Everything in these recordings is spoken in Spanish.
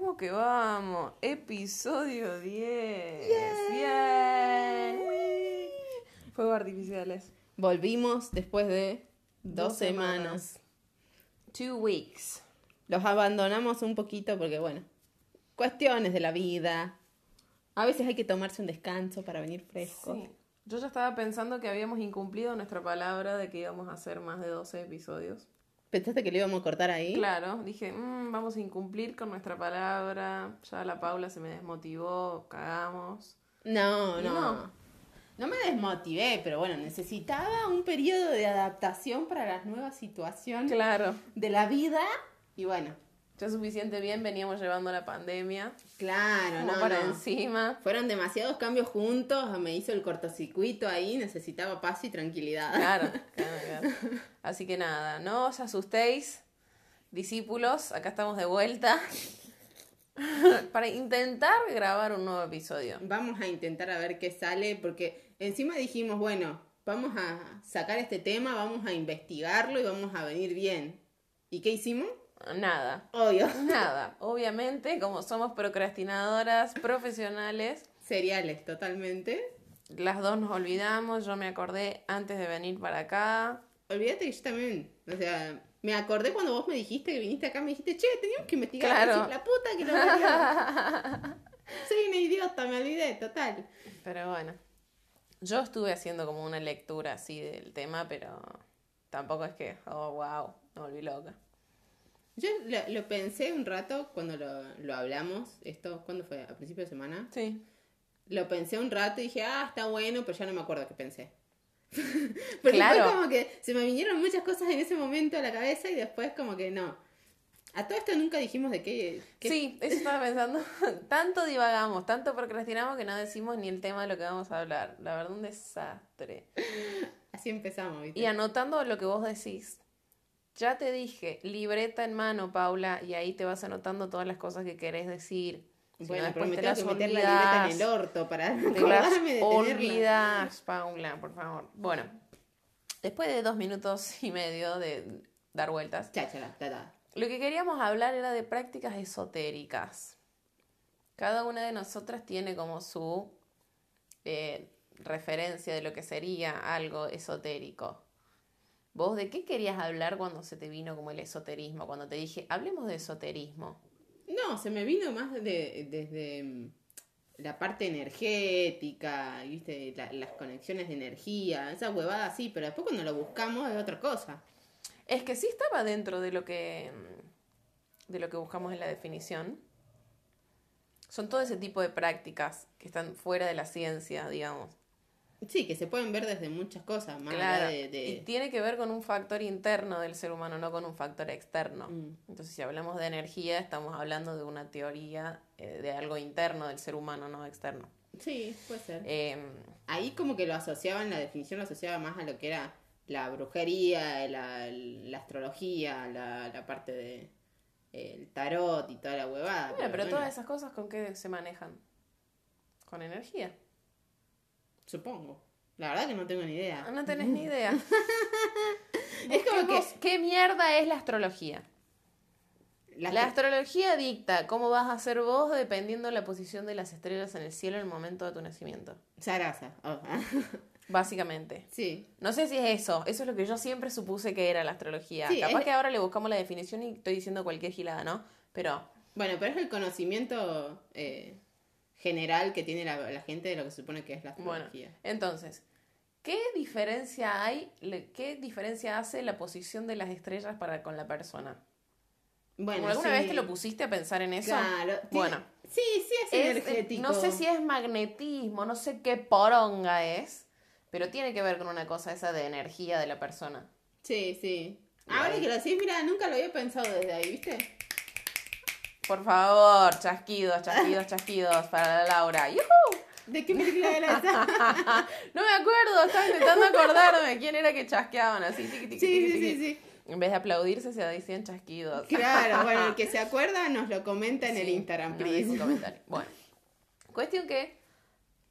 Vamos que vamos. Episodio 10. Yay. Fuegos artificiales. Volvimos después de dos, Dos semanas. semanas. Two weeks. Los abandonamos un poquito porque, bueno, cuestiones de la vida. A veces hay que tomarse un descanso para venir fresco. Sí. Yo ya estaba pensando que habíamos incumplido nuestra palabra de que íbamos a hacer más de 12 episodios. ¿Pensaste que lo íbamos a cortar ahí? Claro, dije, "Mm, vamos a incumplir con nuestra palabra. Ya la Paula se me desmotivó, cagamos. No, no, no. no. me desmotivé, pero bueno, necesitaba un periodo de adaptación para las nuevas situaciones Claro. de la vida. Y bueno, Ya suficiente bien veníamos llevando la pandemia. claro, no, para no. encima. Fueron demasiados cambios juntos, me hizo el cortocircuito ahí, necesitaba paz y tranquilidad. Claro, claro, claro. Así que nada, no os asustéis, discípulos, acá estamos de vuelta para intentar grabar un nuevo episodio. Vamos a intentar a ver qué sale, porque encima dijimos, bueno, vamos a sacar este tema, vamos a investigarlo y vamos a venir bien. ¿Y qué hicimos? Nada, Obvio. nada. Obviamente, como somos procrastinadoras profesionales, Cereales, totalmente. las dos nos olvidamos, yo me acordé antes de venir para acá. Olvídate que yo también, o sea, me acordé cuando vos me dijiste que viniste acá, me dijiste, che, teníamos que investigar. Claro. Así, La puta que parió. Soy una idiota, me olvidé, total. Pero bueno, yo estuve haciendo como una lectura así del tema, pero tampoco es que, oh, wow, me volví loca. Yo lo, lo pensé un rato cuando lo, lo hablamos, esto, ¿cuándo fue? ¿A principio de semana? Sí. Lo pensé un rato y dije, ah, está bueno, pero ya no me acuerdo qué pensé. Porque Claro. fue como que se me vinieron muchas cosas en ese momento a la cabeza y después como que no. A todo esto nunca dijimos de qué... qué- Sí, eso estaba pensando. tanto divagamos, tanto procrastinamos que no decimos ni el tema de lo que vamos a hablar. La verdad, un desastre. Así empezamos, ¿viste? Y anotando lo que vos decís. Ya te dije, libreta en mano, Paula, y ahí te vas anotando todas las cosas que querés decir. Si no, bueno, pero me te tengo las que meter la libreta en el olvidás. orto para Te las de olvidas, Paula, por favor. Bueno, después de dos minutos y medio de dar vueltas, Cháchala, ta, ta. lo que queríamos hablar era de prácticas esotéricas. Cada una de nosotras tiene como su eh, referencia de lo que sería algo esotérico. ¿Vos de qué querías hablar cuando se te vino como el esoterismo? Cuando te dije, hablemos de esoterismo. No, se me vino más de, desde mm, la parte energética, ¿viste? La- las conexiones de energía, esa huevada así, pero después cuando lo buscamos es otra cosa. Es que sí estaba dentro de lo que mm, de lo que buscamos en la definición. Son todo ese tipo de prácticas que están fuera de la ciencia, digamos. Sí, que se pueden ver desde muchas cosas, más Claro. allá de... de- Y tiene que ver con un factor interno del ser humano, no con un factor externo. Mm. Entonces, si hablamos de energía, estamos hablando de una teoría eh, de algo interno del ser humano, no externo. Sí, puede ser. Eh, Ahí como que lo asociaban, la definición lo asociaba más a lo que era la brujería, la, la astrología, la, la parte de el tarot y toda la huevada. bueno, pero bueno, todas esas cosas, ¿con qué se manejan? Con energía. Supongo. La verdad que no tengo ni idea. No tenés ni idea. Es como que- ¿Qué mierda es la astrología? La astrología dicta cómo vas a ser vos dependiendo de la posición de las estrellas en el cielo en el momento de tu nacimiento. Sarasa. Oh. Básicamente. sí. No sé si es eso. Eso es lo que yo siempre supuse que era la astrología. Sí, Capaz es- que ahora le buscamos la definición y estoy diciendo cualquier gilada, ¿no? Pero Bueno, pero es el conocimiento eh, general que tiene la, la gente de lo que se supone que es la bueno, astrología. entonces, ¿qué diferencia hay? le- ¿Qué diferencia hace la posición de las estrellas para con la persona? Bueno, ¿Alguna sí. vez te lo pusiste a pensar en eso? Claro. Bueno. Sí, sí es, Es- energético. no sé si es magnetismo, no sé qué poronga es, pero tiene que ver con una cosa esa de energía de la persona. Sí, sí. Ahora que lo decís, mira, nunca lo había pensado desde ahí, ¿viste? Por favor, chasquidos, chasquidos, chasquidos para la Laura. ¡Yujú! ¿De qué película era esa? No me acuerdo, estaba intentando acordarme quién era que chasqueaban así. tiqui, tiqui, sí, tiqui, sí, sí, sí. En vez de aplaudirse, se decían chasquidos. Claro, bueno, el que se acuerda nos lo comenta en el Instagram, please. comentario. Bueno, cuestión que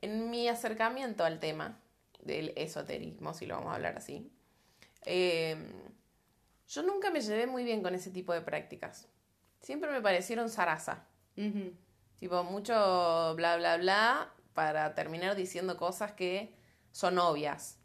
en mi acercamiento al tema del esoterismo, si lo vamos a hablar así, eh, yo nunca me llevé muy bien con ese tipo de prácticas. Siempre me parecieron zaraza. Tipo, mucho bla, bla, bla, para terminar diciendo cosas que son obvias.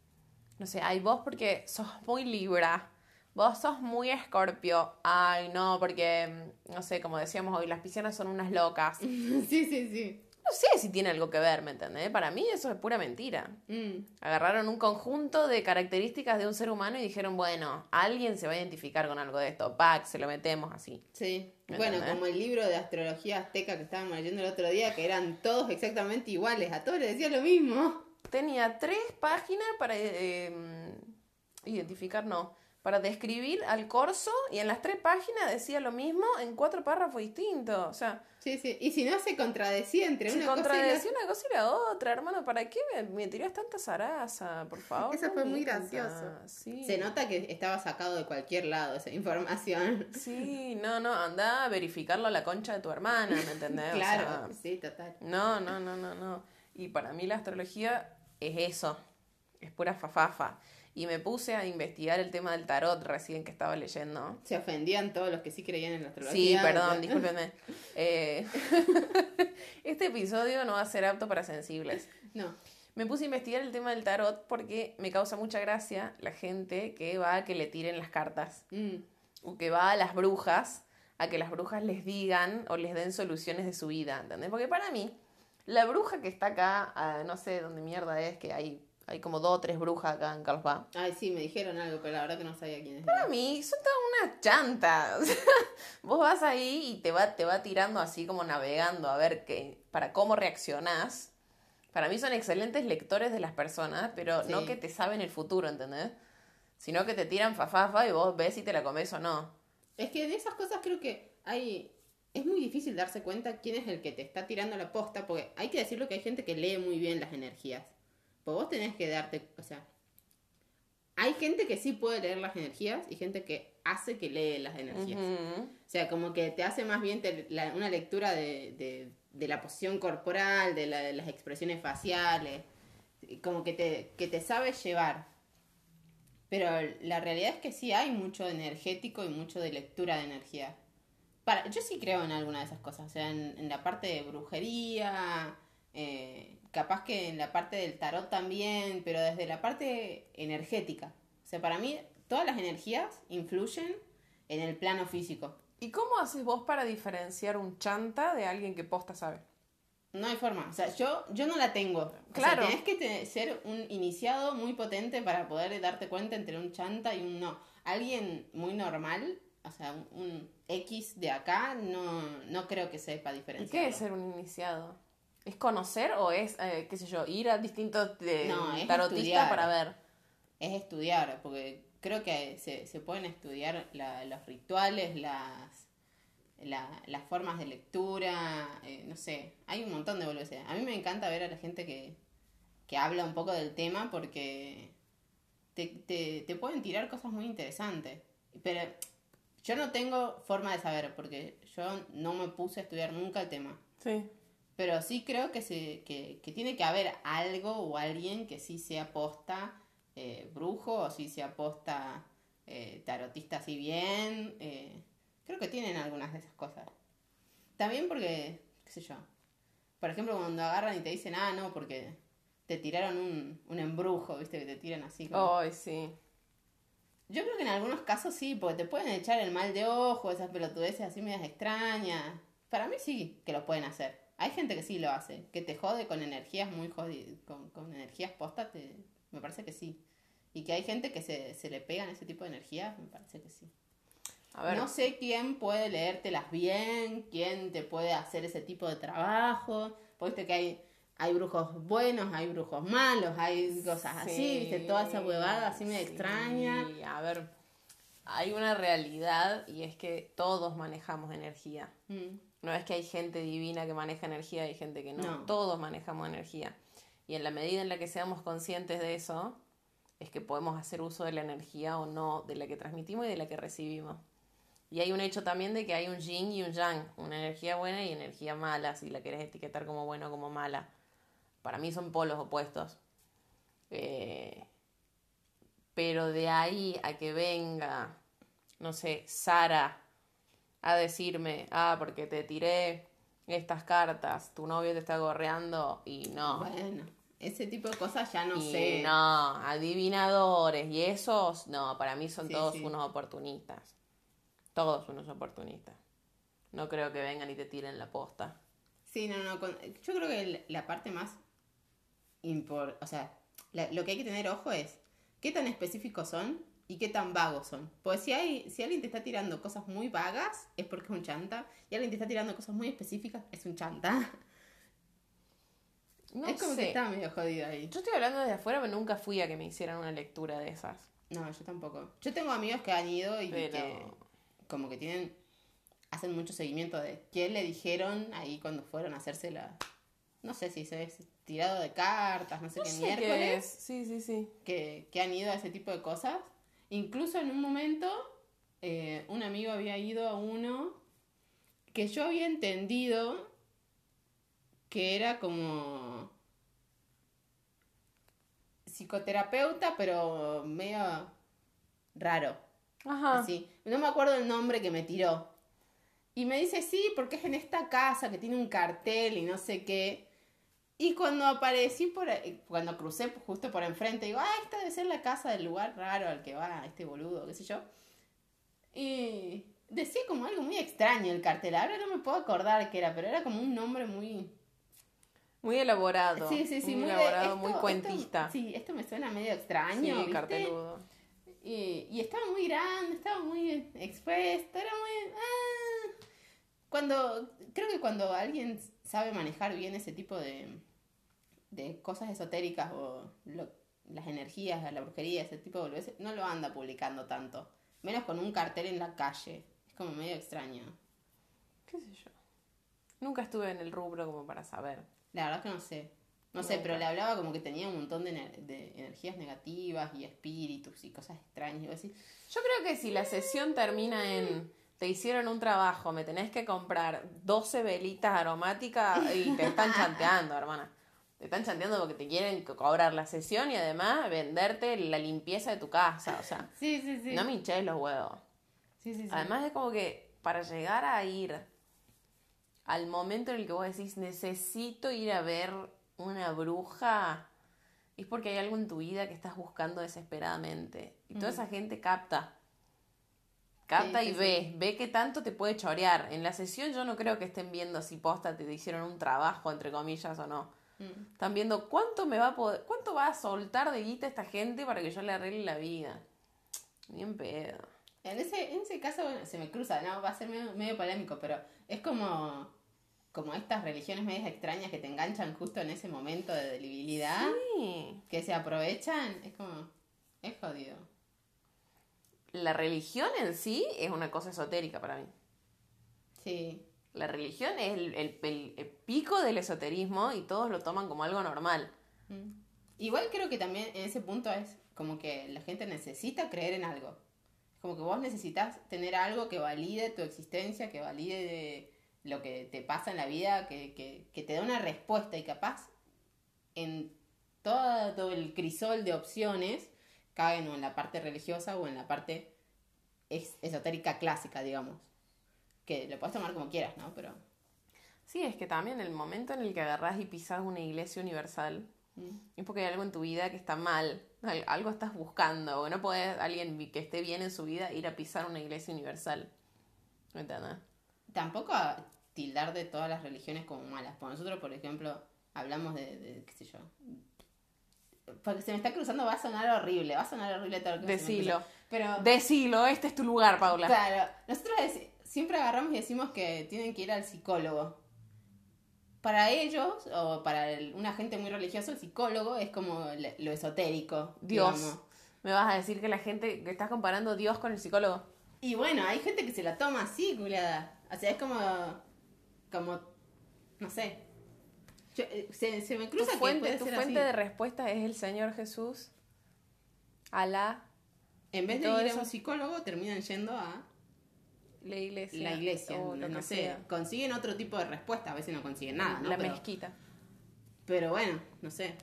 No sé, ay, vos porque sos muy libra, vos sos muy escorpio, ay, no, porque, mm, no sé, como decíamos hoy, las piscianas son unas locas. Sí, sí, sí. No sé si tiene algo que ver, ¿me entendés? Para mí eso es pura mentira. Mm. Agarraron un conjunto de características de un ser humano y dijeron, bueno, alguien se va a identificar con algo de esto, pack, se lo metemos así. Sí. ¿Me Bueno, entendés? como el libro de astrología azteca que estábamos leyendo el otro día, que eran todos exactamente iguales, a todos les decía lo mismo. Tenía tres páginas para eh, identificar, no, para describir al corso y en las tres páginas decía lo mismo en cuatro párrafos distintos. O sea, Sí, sí. Y si no se contradecía entre se una cosa y la- contradecía una cosa y la otra, hermano. ¿Para qué me, me tirás tanta zaraza? Por favor. Eso no fue muy gracioso. Sí. Se nota que estaba sacado de cualquier lado esa información. Sí, no, no, anda a verificarlo a la concha de tu hermana, ¿me entendés? O claro, sea, sí, total. No, no, no, no, no. Y para mí la astrología es eso, es pura fafafa. Y me puse a investigar el tema del tarot recién que estaba leyendo. Se ofendían todos los que sí creían en la Sí, astrología. perdón, discúlpenme. Eh, este episodio no va a ser apto para sensibles. No. Me puse a investigar el tema del tarot porque me causa mucha gracia la gente que va a que le tiren las cartas. Mm. o que va a las brujas a que las brujas les digan o les den soluciones de su vida, ¿entendés? Porque para mí, la bruja que está acá, ah, no sé dónde mierda es, que hay, hay como dos o tres brujas acá en Carlos Paz. Ay, sí, me dijeron algo, pero la verdad que no sabía quién es. Para mí, son todas unas chantas. Vos vas ahí y te va, te va tirando así como navegando a ver qué, para cómo reaccionás. Para mí son excelentes lectores de las personas, pero no que te saben el futuro, ¿entendés? Sino que te tiran fafafa y vos ves si te la comes o no. Es que de esas cosas creo que hay... Es muy difícil darse cuenta quién es el que te está tirando la posta, porque hay que decirlo que hay gente que lee muy bien las energías. Pues vos tenés que darte, o sea, hay gente que sí puede leer las energías y gente que hace que lee las energías. O sea, como que te hace más bien te- la- una lectura de, de- de la posición corporal, de, la- de las expresiones faciales, como que te, que te sabe llevar. Pero la realidad es que sí hay mucho energético y mucho de lectura de energía. Para, yo sí creo en alguna de esas cosas, o sea, en, en la parte de brujería, eh, capaz que en la parte del tarot también, pero desde la parte energética. O sea, para mí todas las energías influyen en el plano físico. ¿Y cómo haces vos para diferenciar un chanta de alguien que posta sabe? No hay forma. O sea, yo, yo no la tengo. O Claro. sea, tenés que ser un iniciado muy potente para poder darte cuenta entre un chanta y un no. Alguien muy normal, o sea, un, un X de acá, no, no creo que sepa ¿Y diferenciar. qué es ser un iniciado? ¿Es conocer o es, eh, qué sé yo, ir a distintos eh, No, tarotistas estudiar. para ver? Es estudiar, porque creo que se, se pueden estudiar la- los rituales, las, la- las formas de lectura, eh, no sé, hay un montón de boludeces. A mí me encanta ver a la gente que, que habla un poco del tema porque te, te, te pueden tirar cosas muy interesantes. Pero yo no tengo forma de saber porque yo no me puse a estudiar nunca el tema. Sí. Pero sí creo que, se, que, que tiene que haber algo o alguien que sí sea posta eh, brujo o sí sea posta eh, tarotista así bien. eh, creo que tienen algunas de esas cosas. También porque, qué sé yo. Por ejemplo, cuando agarran y te dicen, ah, no, porque te tiraron un, un embrujo, viste, que te tiran así. como- Ay, sí. Yo creo que en algunos casos sí, porque te pueden echar el mal de ojo, esas pelotudeces así medias extrañas. Para mí sí que lo pueden hacer. Hay gente que sí lo hace, que te jode con energías muy jodidas, con, con energías posta, te, me parece que sí. Y que hay gente que se, se le pegan ese tipo de energías, me parece que sí. A ver, No sé quién puede leértelas bien, quién te puede hacer ese tipo de trabajo. Viste que hay, hay brujos buenos, hay brujos malos, hay cosas así, Sí, viste, toda esa huevada así medio sí. extraña. A ver, hay una realidad y es que todos manejamos energía. Mm. No es que hay gente divina que maneja energía y hay gente que no. No. Todos manejamos energía. Y en la medida en la que seamos conscientes de eso, es que podemos hacer uso de la energía o no, de la que transmitimos y de la que recibimos. Y hay un hecho también de que hay un yin y un yang, una energía buena y energía mala, si la querés etiquetar como buena o como mala. Para mí son polos opuestos. Eh, pero de ahí a que venga, no sé, Sara a decirme, ah, porque te tiré estas cartas, tu novio te está gorreando y no. Bueno, ese tipo de cosas ya no y sé. no, adivinadores y esos, no, para mí son Sí, todos sí. unos oportunistas. Todos unos oportunistas. No creo que vengan y te tiren la posta. Sí, no, no. con- yo creo que la- parte más impor, o sea, la- lo que hay que tener ojo es qué tan específicos son y qué tan vagos son. Pues si hay, si alguien te está tirando cosas muy vagas, es porque es un chanta, y alguien te está tirando cosas muy específicas, es un chanta. No es como sé. que está medio jodido ahí. Yo estoy hablando desde afuera, pero nunca fui a que me hicieran una lectura de esas. No, yo tampoco. Yo tengo amigos que han ido y Pero- que como que tienen, hacen mucho seguimiento de qué le dijeron ahí cuando fueron a hacerse la, no sé si se es tirado de cartas, no sé No qué sé miércoles. qué es. Sí, sí, sí. que, que han ido a ese tipo de cosas. Incluso en un momento, eh, un amigo había ido a uno que yo había entendido que era como psicoterapeuta, pero medio raro. Ajá. Así. No me acuerdo el nombre que me tiró. Y me dice, sí, porque es en esta casa que tiene un cartel y no sé qué. Y cuando aparecí por ahí- cuando crucé justo por enfrente, digo, ah, esta debe ser la casa del lugar raro al que va este boludo, qué sé yo. Y decía como algo muy extraño el cartel. Ahora no me puedo acordar qué era, pero era como un nombre muy... Muy elaborado. Sí, sí, sí, Muy, muy, elaborado, esto- muy esto- cuentista. sí, esto me suena medio extraño. Sí, ¿viste? carteludo. Y, y estaba muy grande, estaba muy expuesto, era muy... ah. Cuando, creo que cuando alguien sabe manejar bien ese tipo de, de cosas esotéricas o lo- las energías, la brujería, ese tipo de boludeces, no lo anda publicando tanto. Menos con un cartel en la calle. Es como medio extraño. ¿Qué sé yo? Nunca estuve en el rubro como para saber. La verdad que no sé. No sé, pero le hablaba como que tenía un montón de, ener- de energías negativas y espíritus y cosas extrañas. Y Yo creo que si la sesión termina en te hicieron un trabajo, me tenés que comprar 12 velitas aromáticas y te están chanteando, hermana. Te están chanteando porque te quieren co- cobrar la sesión y además venderte la limpieza de tu casa. O sea, Sí, sí, sí. no me hinches los huevos. Sí, sí, sí. Además es como que para llegar a ir al momento en el que vos decís necesito ir a ver una bruja, es porque hay algo en tu vida que estás buscando desesperadamente. Y toda esa gente capta. Capta Sí, y sí, ve, ve qué tanto te puede chorear. En la sesión yo no creo que estén viendo si posta te hicieron un trabajo, entre comillas, o no. Mm. Están viendo cuánto me va a poder, cuánto va a soltar de guita esta gente para que yo le arregle la vida. Bien pedo. En ese, en ese caso, bueno, se me cruza, no, va a ser medio, medio polémico, pero es como, como estas religiones medias extrañas que te enganchan justo en ese momento de debilidad, Sí. que se aprovechan, es como, es jodido. La religión en sí es una cosa esotérica para mí. Sí, La religión es el, el- el- el pico del esoterismo y todos lo toman como algo normal. Mm. Igual creo que también en ese punto es como que la gente necesita creer en algo. Como que vos necesitas tener algo que valide tu existencia, que valide lo que te pasa en la vida, que, que, que te dé una respuesta y capaz en todo el crisol de opciones caen o en la parte religiosa o en la parte es- esotérica clásica, digamos. Que lo puedes tomar como quieras, ¿no? Pero... Sí, es que también el momento en el que agarrás y pisás una iglesia universal mm. es porque hay algo en tu vida que está mal. Al- Algo estás buscando. O no podés, alguien que esté bien en su vida, ir a pisar una iglesia universal. ¿Me entiendes? tampoco a tildar de todas las religiones como malas. Por nosotros, por ejemplo, hablamos de, de, qué sé yo. Porque se me está cruzando, va a sonar horrible, va a sonar horrible todo lo que me Decilo. cruza. Pero, Decilo, este es tu lugar, Paula. claro, nosotros siempre agarramos y decimos que tienen que ir al psicólogo. Para ellos, o para el- una gente muy religiosa, el psicólogo es como le- lo esotérico. Dios. digamos. Me vas a decir que la gente, que estás comparando Dios con el psicólogo. Y bueno, hay gente que se la toma así, culiada. O sea, es como. como. no sé. Yo, eh, se, se me Tu cruza que fuente, puede tu fuente así. de respuesta es el Señor Jesús. Alá, En vez de ir a un psicólogo, terminan yendo a la iglesia. la iglesia. o no, sé. sea. Consiguen otro tipo de respuesta. A veces no consiguen nada, ¿no? La pero, mezquita. pero bueno, no sé.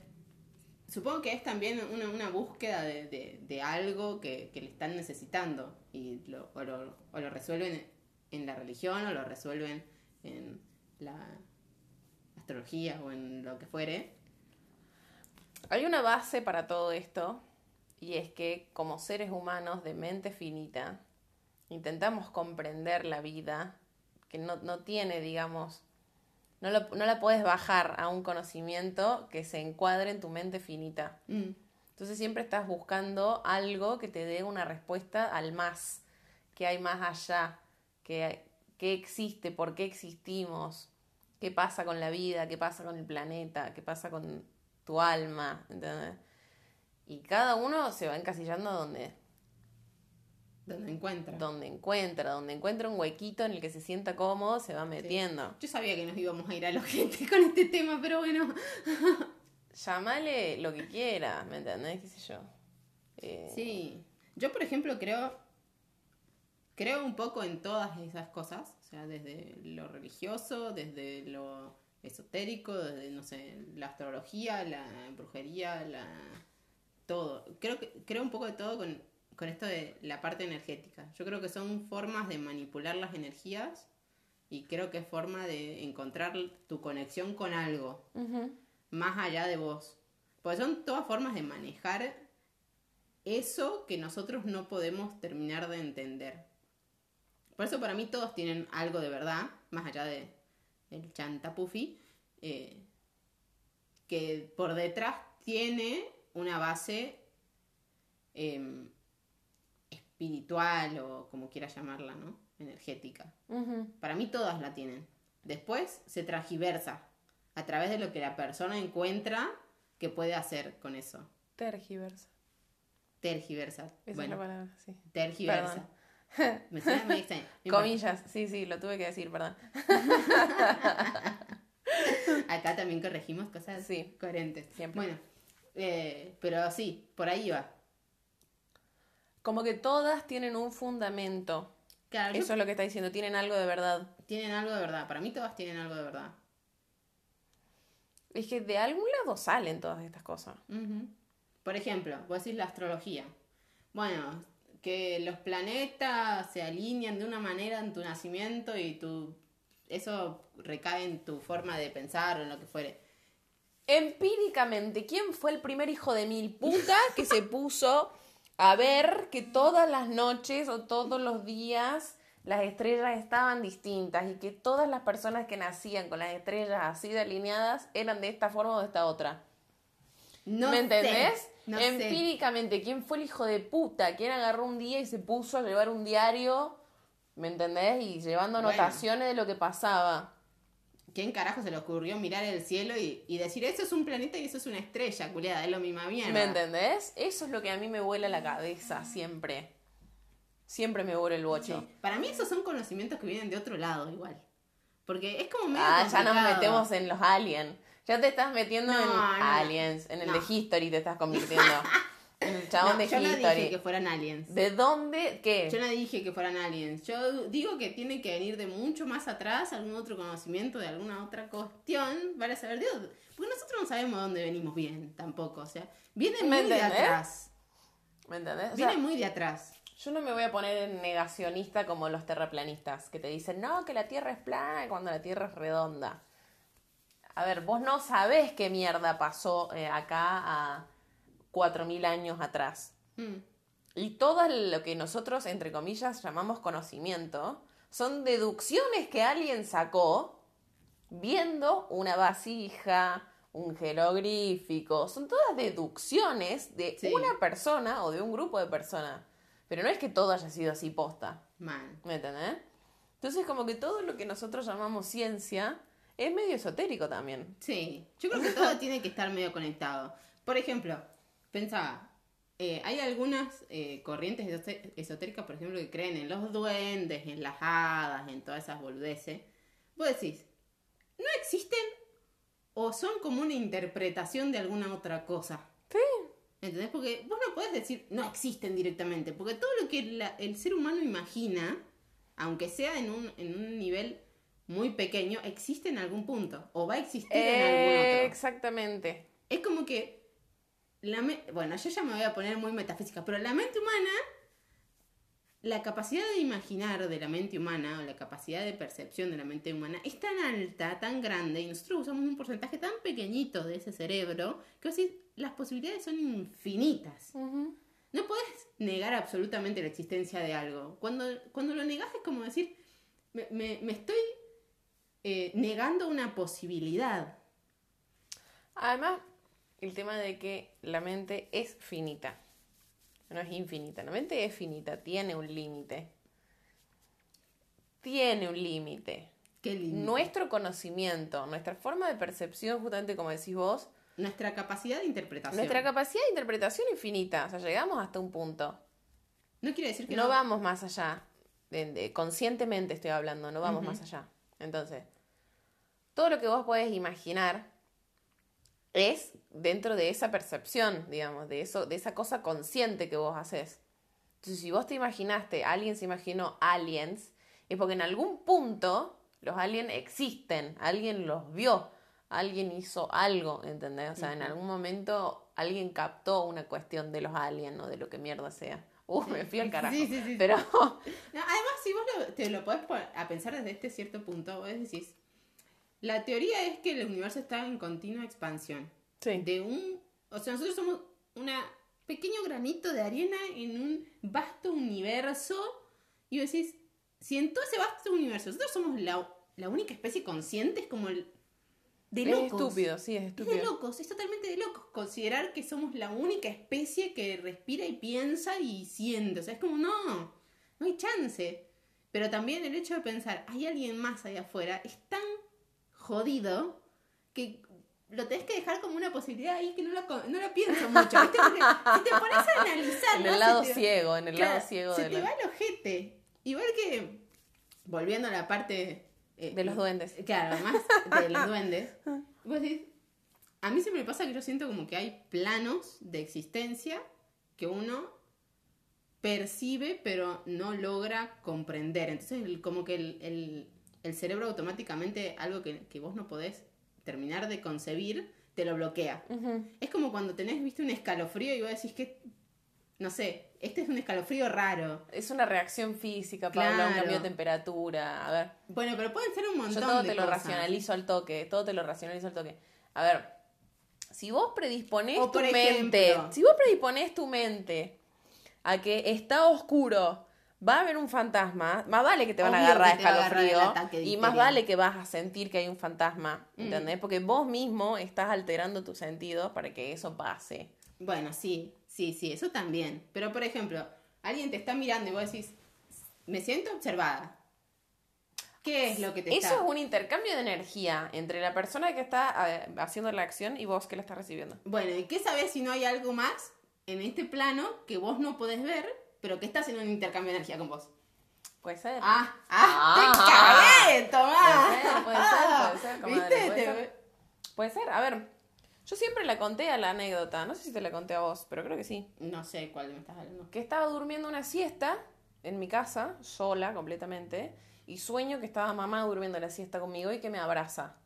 Supongo que es también una, una búsqueda de, de- de algo que, que le están necesitando. Y lo, o, lo, o lo resuelven en la religión o lo resuelven en la astrología o en lo que fuere. Hay una base para todo esto y es que como seres humanos de mente finita intentamos comprender la vida que no, no tiene, digamos, no, lo- no la puedes bajar a un conocimiento que se encuadre en tu mente finita. Mm, Entonces siempre estás buscando algo que te dé una respuesta al más, que hay más allá, que, que existe, por qué existimos, qué pasa con la vida, qué pasa con el planeta, qué pasa con tu alma, ¿entendés? Y cada uno se va encasillando donde, donde encuentra. donde encuentra, donde encuentra un huequito en el que se sienta cómodo, se va metiendo. Yo sabía que nos íbamos a ir a la gente con este tema, pero bueno. Llamale lo que quiera, ¿me entendés? ¿Qué sé yo? Eh, Sí. Yo, por ejemplo, creo. Creo un poco en todas esas cosas. O sea, desde lo religioso, desde lo esotérico, desde, no sé, la astrología, la brujería, la. todo. Creo que creo un poco de todo con, con esto de la parte energética. Yo creo que son formas de manipular las energías y creo que es forma de encontrar tu conexión con algo más allá de vos. Porque son todas formas de manejar eso que nosotros no podemos terminar de entender. Por eso para mí todos tienen algo de verdad, más allá de el chantapufi, eh, que por detrás tiene una base em, espiritual o como quieras llamarla, ¿no? Energética. Para mí todas la tienen. Después se tragiversa a través de lo que la persona encuentra que puede hacer con eso. Tergiversa. Tergiversa. Esa es la palabra, sí. tergiversa. Me suena muy extraño. No. Comillas, sí, sí, lo tuve que decir, perdón. Acá también corregimos cosas Sí. coherentes. Siempre. Bueno, eh, pero sí, por ahí va. Como que todas tienen un fundamento. Claro, yo- Eso es lo que está diciendo, tienen algo de verdad. tienen algo de verdad. Para mí todas tienen algo de verdad. Es que de algún lado salen todas estas cosas. Por ejemplo, vos decís la astrología. Bueno, que los planetas se alinean de una manera en tu nacimiento y tu eso recae en tu forma de pensar o en lo que fuere. Empíricamente, ¿quién fue el primer hijo de mil puta que se puso a ver que todas las noches o todos los días las estrellas estaban distintas y que todas las personas que nacían con las estrellas así de alineadas eran de esta forma o de esta otra? No ¿Me sé, sé. Empíricamente, ¿quién fue el hijo de puta? ¿Quién agarró un día y se puso a llevar un diario? ¿Me entendés? Y llevando Bueno. anotaciones de lo que pasaba. ¿Quién carajo se le ocurrió mirar el cielo y, y decir eso es un planeta y eso es una estrella, culiada? Es lo misma mierda. ¿Me entendés? Eso es lo que a mí me vuela la cabeza siempre. Siempre me vuela el bocho. Sí. Para mí esos son conocimientos que vienen de otro lado igual. Porque es como medio Ah, ya nos metemos en los aliens. Ya te estás metiendo No, en no. aliens, en el No. de History te estás convirtiendo. en el chabón de yo no History. dije que fueran aliens. ¿De dónde? ¿Qué? Yo no dije que fueran aliens. Yo digo que tiene que venir de mucho más atrás, algún otro conocimiento de alguna otra cuestión para saber dónde. Porque nosotros no sabemos de dónde venimos bien tampoco. O sea, viene ¿Me muy de atrás. ¿Me entendés? O sea, Viene muy de atrás. Yo no me voy a poner en negacionista como los terraplanistas, que te dicen, no, que la Tierra es plana cuando la Tierra es redonda. A ver, vos no sabés qué mierda pasó eh, acá a 4.000 años atrás. Mm. Y todo lo que nosotros, entre comillas, llamamos conocimiento, son deducciones que alguien sacó viendo una vasija, un jeroglífico. Son todas deducciones de Sí. una persona o de un grupo de personas. Pero no es que todo haya sido así posta. Man. ¿Me entendés? Entonces, como que todo lo que nosotros llamamos ciencia es medio esotérico también. Sí, yo creo que todo tiene que estar medio conectado. Por ejemplo, pensaba, eh, hay algunas eh, corrientes esotéricas, por ejemplo, que creen en los duendes, en las hadas, en todas esas boludeces. Vos decís, ¿no existen o son como una interpretación de alguna otra cosa? Sí. ¿Entendés? Porque vos no podés decir no existen directamente, porque todo lo que la- el ser humano imagina, aunque sea en un, en un nivel muy pequeño, existe en algún punto, o va a existir en algún otro. Exactamente. Es como que, la bueno, yo ya me voy a poner muy metafísica, pero la mente humana la capacidad de imaginar de la mente humana, o la capacidad de percepción de la mente humana, es tan alta, tan grande, y nosotros usamos un porcentaje tan pequeñito de ese cerebro, que así las posibilidades son infinitas. No puedes negar absolutamente la existencia de algo. Cuando, cuando lo negas es como decir, me, me- me estoy eh, negando una posibilidad. Además, el tema de que la mente es finita. No es infinita. La mente es finita, tiene un límite. Tiene un límite. Nuestro conocimiento, nuestra forma de percepción, justamente como decís vos, Nuestra capacidad de interpretación. nuestra capacidad de interpretación infinita. O sea, llegamos hasta un punto. no quiere decir que No vamos más allá. Conscientemente estoy hablando, no vamos más allá. Entonces, todo lo que vos podés imaginar es dentro de esa percepción, digamos, de eso, de esa cosa consciente que vos haces. Entonces, si vos te imaginaste, alguien se imaginó aliens, es porque en algún punto los aliens existen, alguien los vio, alguien hizo algo, ¿entendés? O sea, en algún momento alguien captó una cuestión de los aliens o de lo que mierda sea. Uh, me fui al carajo. Sí, sí, sí. Pero No, además, si vos lo- te lo podés poner a pensar desde este cierto punto, vos decís, la teoría es que el universo está en continua expansión. sí. De un, o sea, nosotros somos un pequeño granito de arena en un vasto universo y vos decís, si en todo ese vasto universo nosotros somos la, la única especie consciente, es como el... De es locos. estúpido, sí, es Es de estúpido. locos, es totalmente de locos considerar que somos la única especie que respira y piensa y siente. O sea, es como, no, no hay chance. Pero también el hecho de pensar, hay alguien más allá afuera, es tan jodido que lo tenés que dejar como una posibilidad ahí que no la, co- no la pienso mucho. ¿viste? Si te pones a analizar... En el lado te- ciego, en el Claro, lado ciego se de, te la- va el ojete. Igual que, volviendo a la parte... eh, de los duendes. Claro, más de los duendes. Vos decís, a mí siempre me pasa que yo siento como que hay planos de existencia que uno percibe pero no logra comprender. Entonces el- como que el, el- el cerebro automáticamente algo que, que vos no podés terminar de concebir, te lo bloquea. Es como cuando tenés, viste, un escalofrío y vos decís que, no sé, este es un escalofrío raro. Es una reacción física, Paula, un cambio de temperatura. A ver, Bueno, pero pueden ser un montón yo todo de te lo cosas. racionalizo al toque, todo te lo racionalizo al toque. A ver, si vos predisponés O, tu mente, si vos predisponés tu mente a que está oscuro, va a haber un fantasma, más vale que te van a agarrar va a agarrar escalofrío y más vale que vas a sentir que hay un fantasma, Mm. ¿entendés? Porque vos mismo estás alterando tus sentidos para que eso pase. Bueno, sí, sí, sí, eso también. Pero, por ejemplo, alguien te está mirando y vos decís, me siento observada. ¿Qué es lo que te Eso está...? es un intercambio de energía entre la persona que está haciendo la acción y vos que la estás recibiendo. Bueno, ¿y qué sabes si no hay algo más en este plano que vos no podés ver, pero que está haciendo un intercambio de energía con vos? Puede ser. ¡Ah! ¡Ah! ¡Te Ah. cagué, Tomás! Puede ser, puede ser, puede ser, ¿Viste? puede Te- ser. Puede ser. A ver, yo siempre la conté a la anécdota. No sé si te la conté a vos, pero creo que sí. No sé cuál me estás hablando. Que estaba durmiendo una siesta en mi casa, sola completamente, y sueño que estaba mamá durmiendo la siesta conmigo y que me abraza.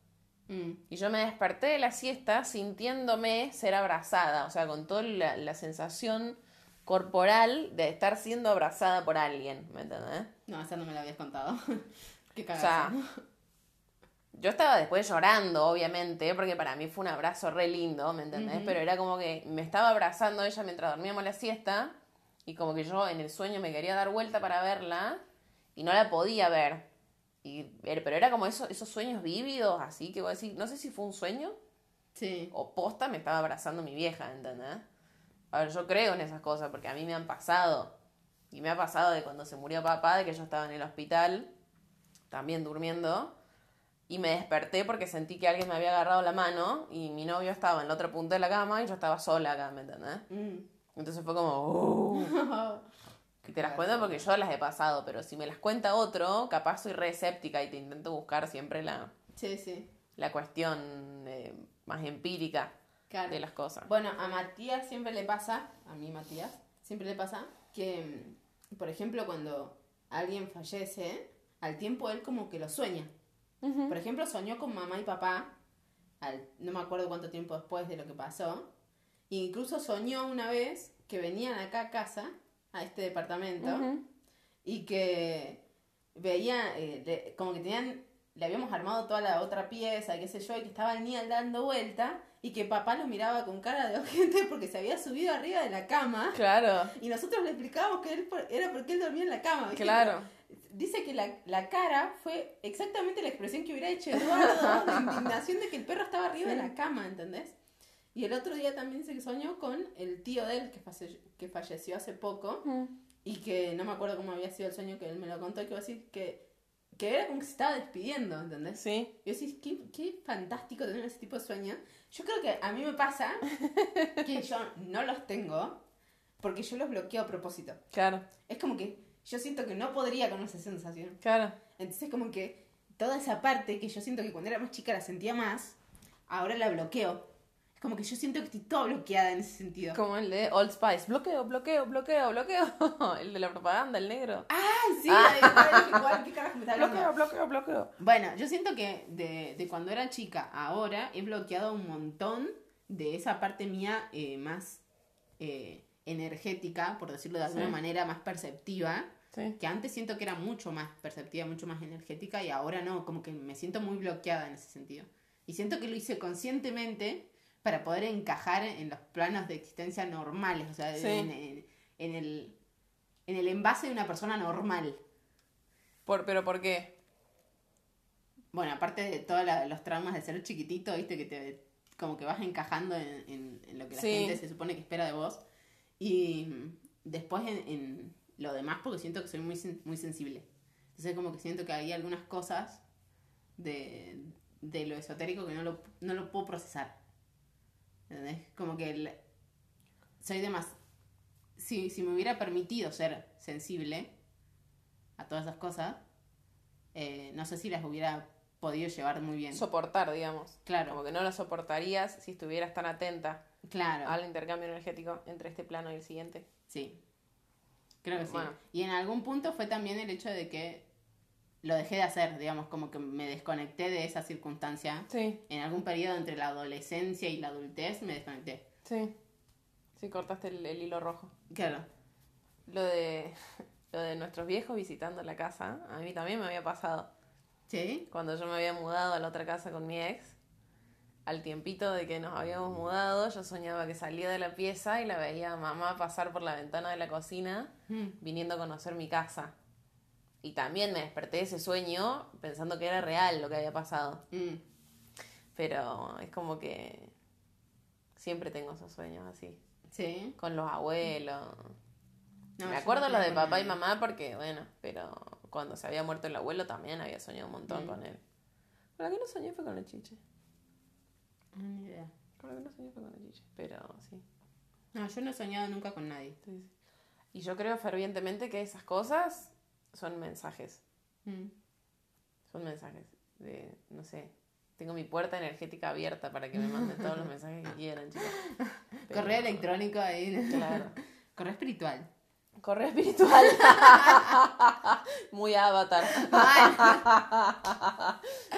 Mm. Y yo me desperté de la siesta sintiéndome ser abrazada, o sea, con toda la, la sensación corporal de estar siendo abrazada por alguien, ¿me entendés? No, esa no me la habías contado. Qué O cagada. sea, yo estaba después llorando, obviamente, porque para mí fue un abrazo re lindo, ¿me entendés? Pero era como que me estaba abrazando ella mientras dormíamos la siesta y como que yo en el sueño me quería dar vuelta para verla y no la podía ver. Y, pero era como eso, esos sueños vívidos, así que voy a decir, no sé si fue un sueño Sí. o posta me estaba abrazando mi vieja, ¿entendés? A ver, yo creo en esas cosas porque a mí me han pasado. Y me ha pasado de cuando se murió papá, de que yo estaba en el hospital, también durmiendo, y me desperté porque sentí que alguien me había agarrado la mano y mi novio estaba en la otra punta de la cama y yo estaba sola acá, ¿me entendés? Mm. Entonces fue como, "Uh". que te las cuento porque yo las he pasado, pero si me las cuenta otro, capaz soy re escéptica y te intento buscar siempre la, Sí, sí. la cuestión eh, más empírica Claro. de las cosas. Bueno, a Matías siempre le pasa, a mí Matías, siempre le pasa que, por ejemplo, cuando alguien fallece, al tiempo él como que lo sueña. Por ejemplo, soñó con mamá y papá, al, no me acuerdo cuánto tiempo después de lo que pasó, e incluso soñó una vez que venían acá a casa, a este departamento, y que veía, eh, le- como que tenían, le habíamos armado toda la otra pieza, qué sé yo, y que estaba el Nial dando vuelta y que papá lo miraba con cara de ojete porque se había subido arriba de la cama Claro, y nosotros le explicábamos que él por- era porque él dormía en la cama. ¿viste? claro. Dice que la, la cara fue exactamente la expresión que hubiera hecho Eduardo de indignación de que el perro estaba arriba de la cama, ¿entendés? Y el otro día también que soñó con el tío de él que, falle- que falleció hace poco y que no me acuerdo cómo había sido el sueño que él me lo contó y que iba a decir que, que era como que se estaba despidiendo, ¿entendés? Sí, Y yo decís, qué, qué fantástico tener ese tipo de sueño. Yo creo que a mí me pasa que yo no los tengo porque yo los bloqueo a propósito. claro, Es como que yo siento que no podría con esa sensación. claro. Entonces como que toda esa parte que yo siento que cuando era más chica la sentía más, ahora la bloqueo. Es como que yo siento que estoy toda bloqueada en ese sentido. Como el de Old Spice. Bloqueo, bloqueo, bloqueo, bloqueo. El de la propaganda, el negro. ¡Ay, sí! Ah. igual, igual, ¿Qué carajo me está hablando? Bloqueo, bloqueo, bloqueo. Bueno, yo siento que de, de cuando era chica a ahora he bloqueado un montón de esa parte mía eh, más eh, energética, por decirlo de alguna Sí. manera, más perceptiva. Sí. Que antes siento que era mucho más perceptiva, mucho más energética y ahora no, como que me siento muy bloqueada en ese sentido. Y siento que lo hice conscientemente para poder encajar en los planos de existencia normales, o sea, Sí. en, en- en el, en el envase de una persona normal. Por, ¿Pero por qué? Bueno, aparte de todos los traumas de ser chiquitito, viste que te como que vas encajando en, en- en lo que la Sí. gente se supone que espera de vos. Y después en, en lo demás, porque siento que soy muy, muy sensible. Entonces como que siento que hay algunas cosas de, de lo esotérico que no lo, no lo puedo procesar. ¿Entendés? Como que el- soy de más... Si, si me hubiera permitido ser sensible a todas esas cosas, eh, no sé si las hubiera podido llevar muy bien. Soportar, digamos. Claro. Como que no lo soportarías si estuvieras tan atenta Claro. al intercambio energético entre este plano y el siguiente. Sí. Creo que sí. Bueno. Y en algún punto fue también el hecho de que lo dejé de hacer, digamos, como que me desconecté de esa circunstancia. Sí, En algún periodo entre la adolescencia y la adultez me desconecté. sí. Sí, cortaste el, el hilo rojo. Claro. Lo de, lo de nuestros viejos visitando la casa, a mí también me había pasado. ¿Sí? Cuando yo me había mudado a la otra casa con mi ex, al tiempito de que nos habíamos mudado, yo soñaba que salía de la pieza y la veía a mamá pasar por la ventana de la cocina Mm. viniendo a conocer mi casa. Y también me desperté de ese sueño pensando que era real lo que había pasado. Mm. Pero es como que siempre tengo esos sueños así. Sí. Con los abuelos. No, me acuerdo no lo de papá y mamá porque, bueno, pero cuando se había muerto el abuelo también había soñado un montón Mm. con él. Con la que no soñé fue con el chiche. Ah, ni idea. Con la que no soñé fue con. Pero sí. No, yo no he soñado nunca con nadie. sí, sí. Y yo creo fervientemente que esas cosas son mensajes. Mm. Son mensajes. De, no sé. Tengo mi puerta energética abierta para que me manden todos los mensajes que quieran, chicos. Pero- Correo electrónico ahí. Claro. Correo espiritual. Correo espiritual. Muy avatar.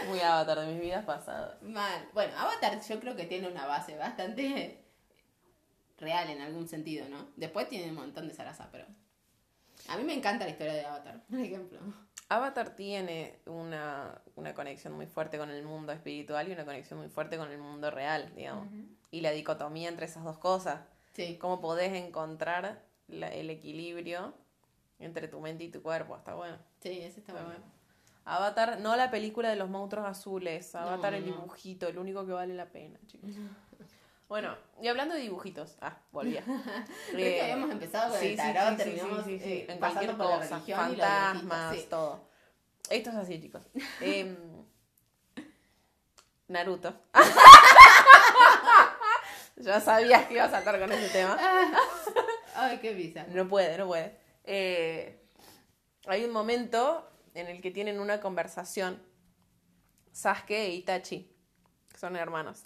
Muy avatar de mis vidas pasadas. Mal. Bueno, Avatar yo creo que tiene una base bastante real en algún sentido, ¿no? Después tiene un montón de zaraza, pero... A mí me encanta la historia de Avatar, por ejemplo. Avatar tiene una, una conexión muy fuerte con el mundo espiritual y una conexión muy fuerte con el mundo real, digamos. Y la dicotomía entre esas dos cosas. Sí. Cómo podés encontrar la- el equilibrio entre tu mente y tu cuerpo. Está bueno. Sí, ese está bueno. Avatar, no la película de los monstruos azules. Avatar, No, el dibujito, el único que vale la pena, chicos. Bueno, y hablando de dibujitos. Ah, volvía. Creo que habíamos empezado con el tarot, terminamos, eh, en pasando cualquier por la religión y fantasmas, sí. todo. Esto es así, chicos. Em, Naruto. ya sabías que iba a saltar con ese tema. Qué. No puede, no puede. Eh, hay un momento en el que tienen una conversación Sasuke e Itachi, que son hermanos.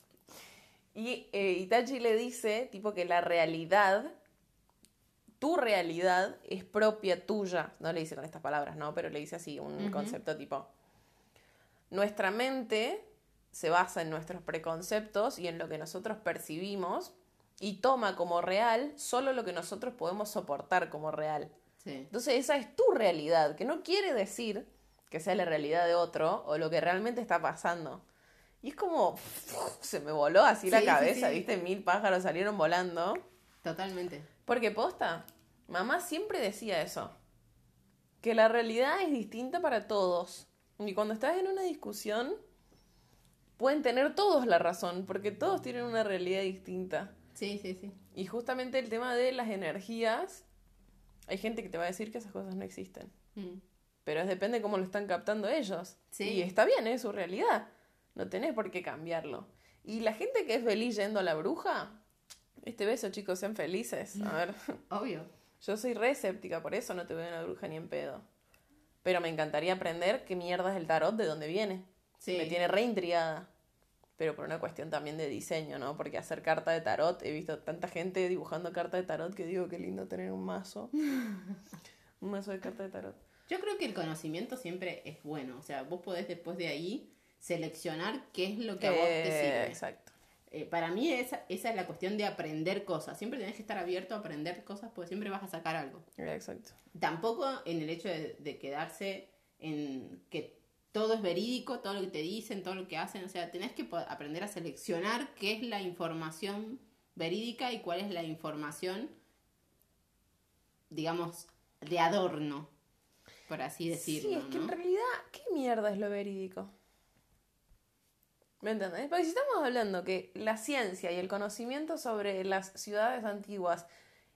Y eh, Itachi le dice, tipo, que la realidad, tu realidad es propia tuya. No le dice con estas palabras, ¿no? Pero le dice así, un concepto tipo, nuestra mente se basa en nuestros preconceptos y en lo que nosotros percibimos y toma como real solo lo que nosotros podemos soportar como real. Sí. Entonces esa es tu realidad, que no quiere decir que sea la realidad de otro o lo que realmente está pasando. Y es como, se me voló así la Sí, cabeza, sí. viste, mil pájaros salieron volando. Totalmente. Porque posta, mamá siempre decía eso, que la realidad es distinta para todos. Y cuando estás en una discusión, pueden tener todos la razón, porque todos tienen una realidad distinta. Sí, sí, sí. Y justamente el tema de las energías, hay gente que te va a decir que esas cosas no existen. Mm. Pero es depende cómo lo están captando ellos. Sí. Y está bien, es su realidad. No tenés por qué cambiarlo. Y la gente que es feliz yendo a la bruja, este beso, chicos, sean felices. A ver, Obvio. yo soy re escéptica, por eso no te veo una bruja ni en pedo. Pero me encantaría aprender qué mierda es el tarot, de dónde viene. Sí. Me tiene re intrigada. Pero por una cuestión también de diseño, ¿no? Porque hacer carta de tarot, he visto tanta gente dibujando carta de tarot que digo, qué lindo tener un mazo. un mazo de carta de tarot. Yo creo que el conocimiento siempre es bueno. O sea, vos podés después de ahí seleccionar qué es lo que a vos te sirve. Exacto. Eh, para mí esa, esa es la cuestión de aprender cosas. Siempre tenés que estar abierto a aprender cosas porque siempre vas a sacar algo. Exacto. Tampoco en el hecho de, de quedarse en que todo es verídico, todo lo que te dicen, todo lo que hacen. O sea, tenés que aprender a seleccionar qué es la información verídica y cuál es la información, digamos, de adorno, por así decirlo. sí, es que ¿no? en realidad, ¿qué mierda es lo verídico? ¿Me entendés? Porque si estamos hablando que la ciencia y el conocimiento sobre las ciudades antiguas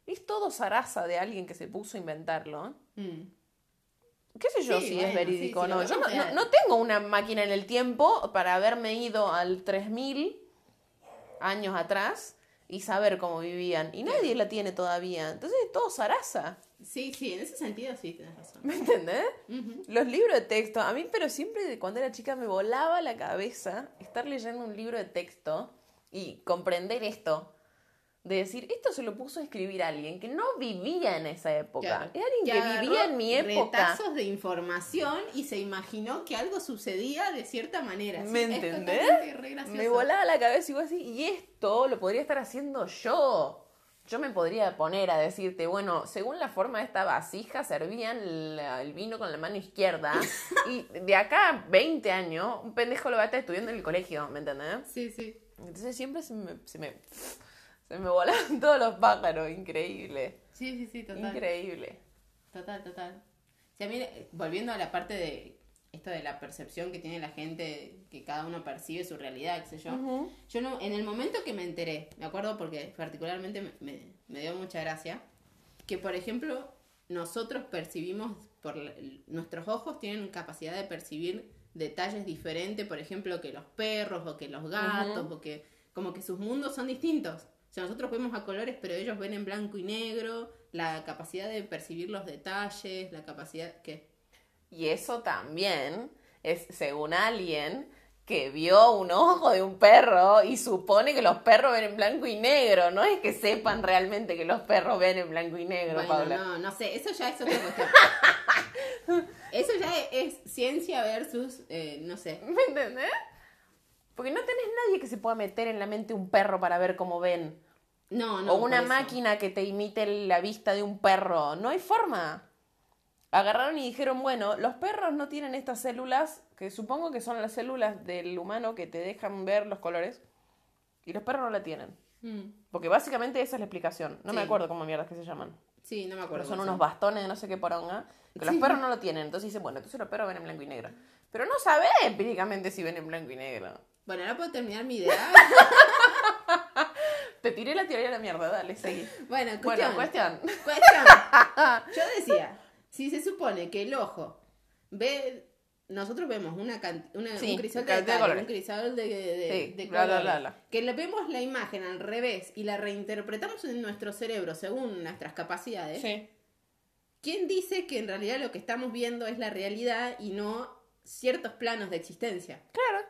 es todo zaraza de alguien que se puso a inventarlo, Mm. ¿Qué sé yo Sí, si bueno, es verídico sí, sí, o no? Yo no, tengo una máquina en el tiempo para haberme ido al 3000 años atrás y saber cómo vivían. Y nadie la tiene todavía. Entonces es todo zaraza. Sí, sí, en ese sentido sí, tenés razón. ¿Me entendés? Los libros de texto, a mí pero siempre cuando era chica me volaba la cabeza estar leyendo un libro de texto y comprender esto. De decir, esto se lo puso a escribir alguien que no vivía en esa época. Claro. Es alguien que, vivía en mi época. Retazos de información y se imaginó que algo sucedía de cierta manera. Sí, ¿Me entendés? gracioso. Me volaba la cabeza y vos así, y esto lo podría estar haciendo yo. Yo me podría poner a decirte, bueno, según la forma de esta vasija, servían la- el vino con la mano izquierda. y de acá a 20 años, un pendejo lo va a estar estudiando en el colegio, ¿me entendés? Sí, sí. Entonces siempre se me, se me, se me volaban todos los pájaros, increíble. Sí, sí, sí, total. Increíble. Total, total. Sí, a mí, eh, volviendo a la parte de esto de la percepción que tiene la gente, que cada uno percibe su realidad, qué sé yo. Yo no, en el momento que me enteré, me acuerdo porque particularmente me, me- me dio mucha gracia, que por ejemplo nosotros percibimos, por la- nuestros ojos tienen capacidad de percibir detalles diferentes, por ejemplo, que los perros o que los gatos, o que como que sus mundos son distintos. O sea, nosotros vemos a colores, pero ellos ven en blanco y negro, la capacidad de percibir los detalles, la capacidad que... Y eso también es según alguien que vio un ojo de un perro y supone que los perros ven en blanco y negro. No es que sepan realmente que los perros ven en blanco y negro, Bueno, Paula. no, no sé, eso ya es otra cuestión. eso ya es, es ciencia versus, eh, no sé. ¿Me entendés? Porque no tenés nadie que se pueda meter en la mente un perro para ver cómo ven. No, no. o una máquina que te imite la vista de un perro. No hay forma. Agarraron y dijeron, bueno, los perros no tienen estas células, que supongo que son las células del humano que te dejan ver los colores, y los perros no la tienen. Mm, Porque básicamente esa es la explicación. No me acuerdo cómo mierdas que se llaman. Sí, no me acuerdo. Pero son unos bastones de no sé qué poronga, que los perros no lo tienen. Entonces dicen, bueno, entonces los perros ven en blanco y negro. Pero no sabés empíricamente si ven en blanco y negro. Bueno, ahora puedo terminar mi idea. Te tiré la teoría de la mierda, dale, seguí. bueno, Bueno, cuestión. cuestión. Cuestión. Yo decía, si se supone que el ojo ve, nosotros vemos una, can- una Sí, un crisol de, cantidad de detalles, colores. un crisol de, de- Sí, de bla, bla, colores, bla, bla. que le vemos la imagen al revés y la reinterpretamos en nuestro cerebro según nuestras capacidades. Sí. ¿Quién dice que en realidad lo que estamos viendo es la realidad y no ciertos planos de existencia? Claro.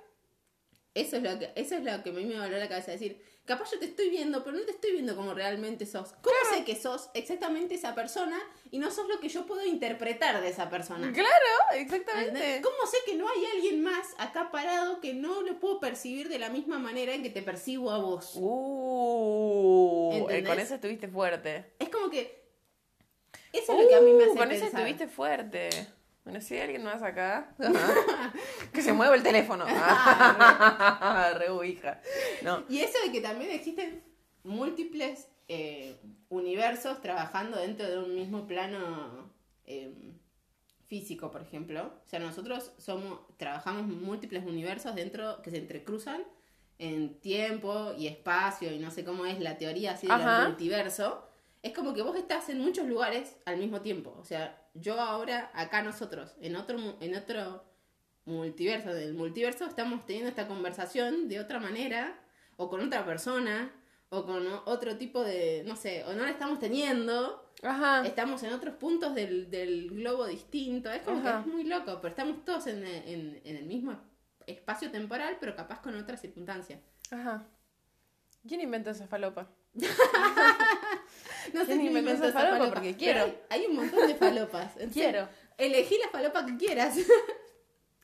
Eso es lo que, eso es lo que a mí me voló la cabeza decir, capaz yo te estoy viendo, pero no te estoy viendo como realmente sos. ¿Cómo sé que sos exactamente esa persona y no sos lo que yo puedo interpretar de esa persona? Claro, exactamente. ¿Cómo sé que no hay alguien más acá parado que no lo puedo percibir de la misma manera en que te percibo a vos? Uh, eh, con eso estuviste fuerte. Es como que Eso es lo que a mí me Uh, hace Con pensar. estuviste fuerte. Bueno, si hay alguien más acá. que se mueva el teléfono. Re hija. No. Y eso de que también existen múltiples eh, universos trabajando dentro de un mismo plano eh, físico, por ejemplo. O sea, nosotros somos, trabajamos múltiples universos dentro que se entrecruzan en tiempo y espacio y no sé cómo es la teoría así del multiverso. Es como que vos estás en muchos lugares al mismo tiempo. O sea, yo ahora, acá nosotros, en otro, en otro multiverso, del multiverso, estamos teniendo esta conversación de otra manera, o con otra persona, o con otro tipo de, no sé, o no la estamos teniendo, Ajá. estamos en otros puntos del, del globo distinto, es como Ajá. que es muy loco, pero estamos todos en, en- en el mismo espacio temporal, pero capaz con otras circunstancias. Ajá. ¿Quién inventó esa falopa? No sé ¿Quién quién inventó inventó esa esa falopa? falopa, Porque pero quiero. Hay, hay un montón de falopas. Quiero. Elegí la falopa que quieras.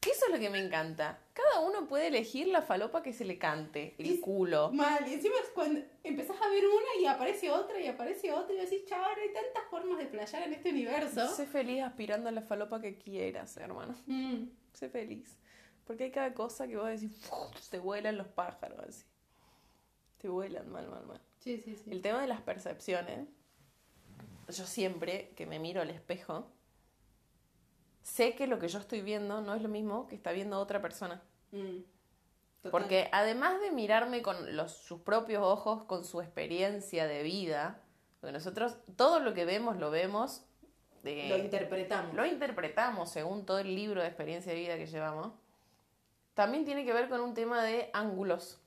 Eso es lo que me encanta. Cada uno puede elegir la falopa que se le cante, el Y- culo. Mal, y encima es cuando empezás a ver una y aparece otra y aparece otra y decís, chaval, hay tantas formas de playar en este universo. Sé feliz aspirando a la falopa que quieras, hermano. Mm. Sé feliz. Porque hay cada cosa que vos decís, "Uf, te vuelan los pájaros, así. Te vuelan mal, mal, mal. Sí, sí, sí. El tema de las percepciones. Yo siempre que me miro al espejo, sé que lo que yo estoy viendo no es lo mismo que está viendo otra persona. Mm. Porque además de mirarme con los, sus propios ojos, con su experiencia de vida, porque nosotros todo lo que vemos lo vemos, de- lo interpretamos. lo interpretamos según todo el libro de experiencia de vida que llevamos, también tiene que ver con un tema de ángulos.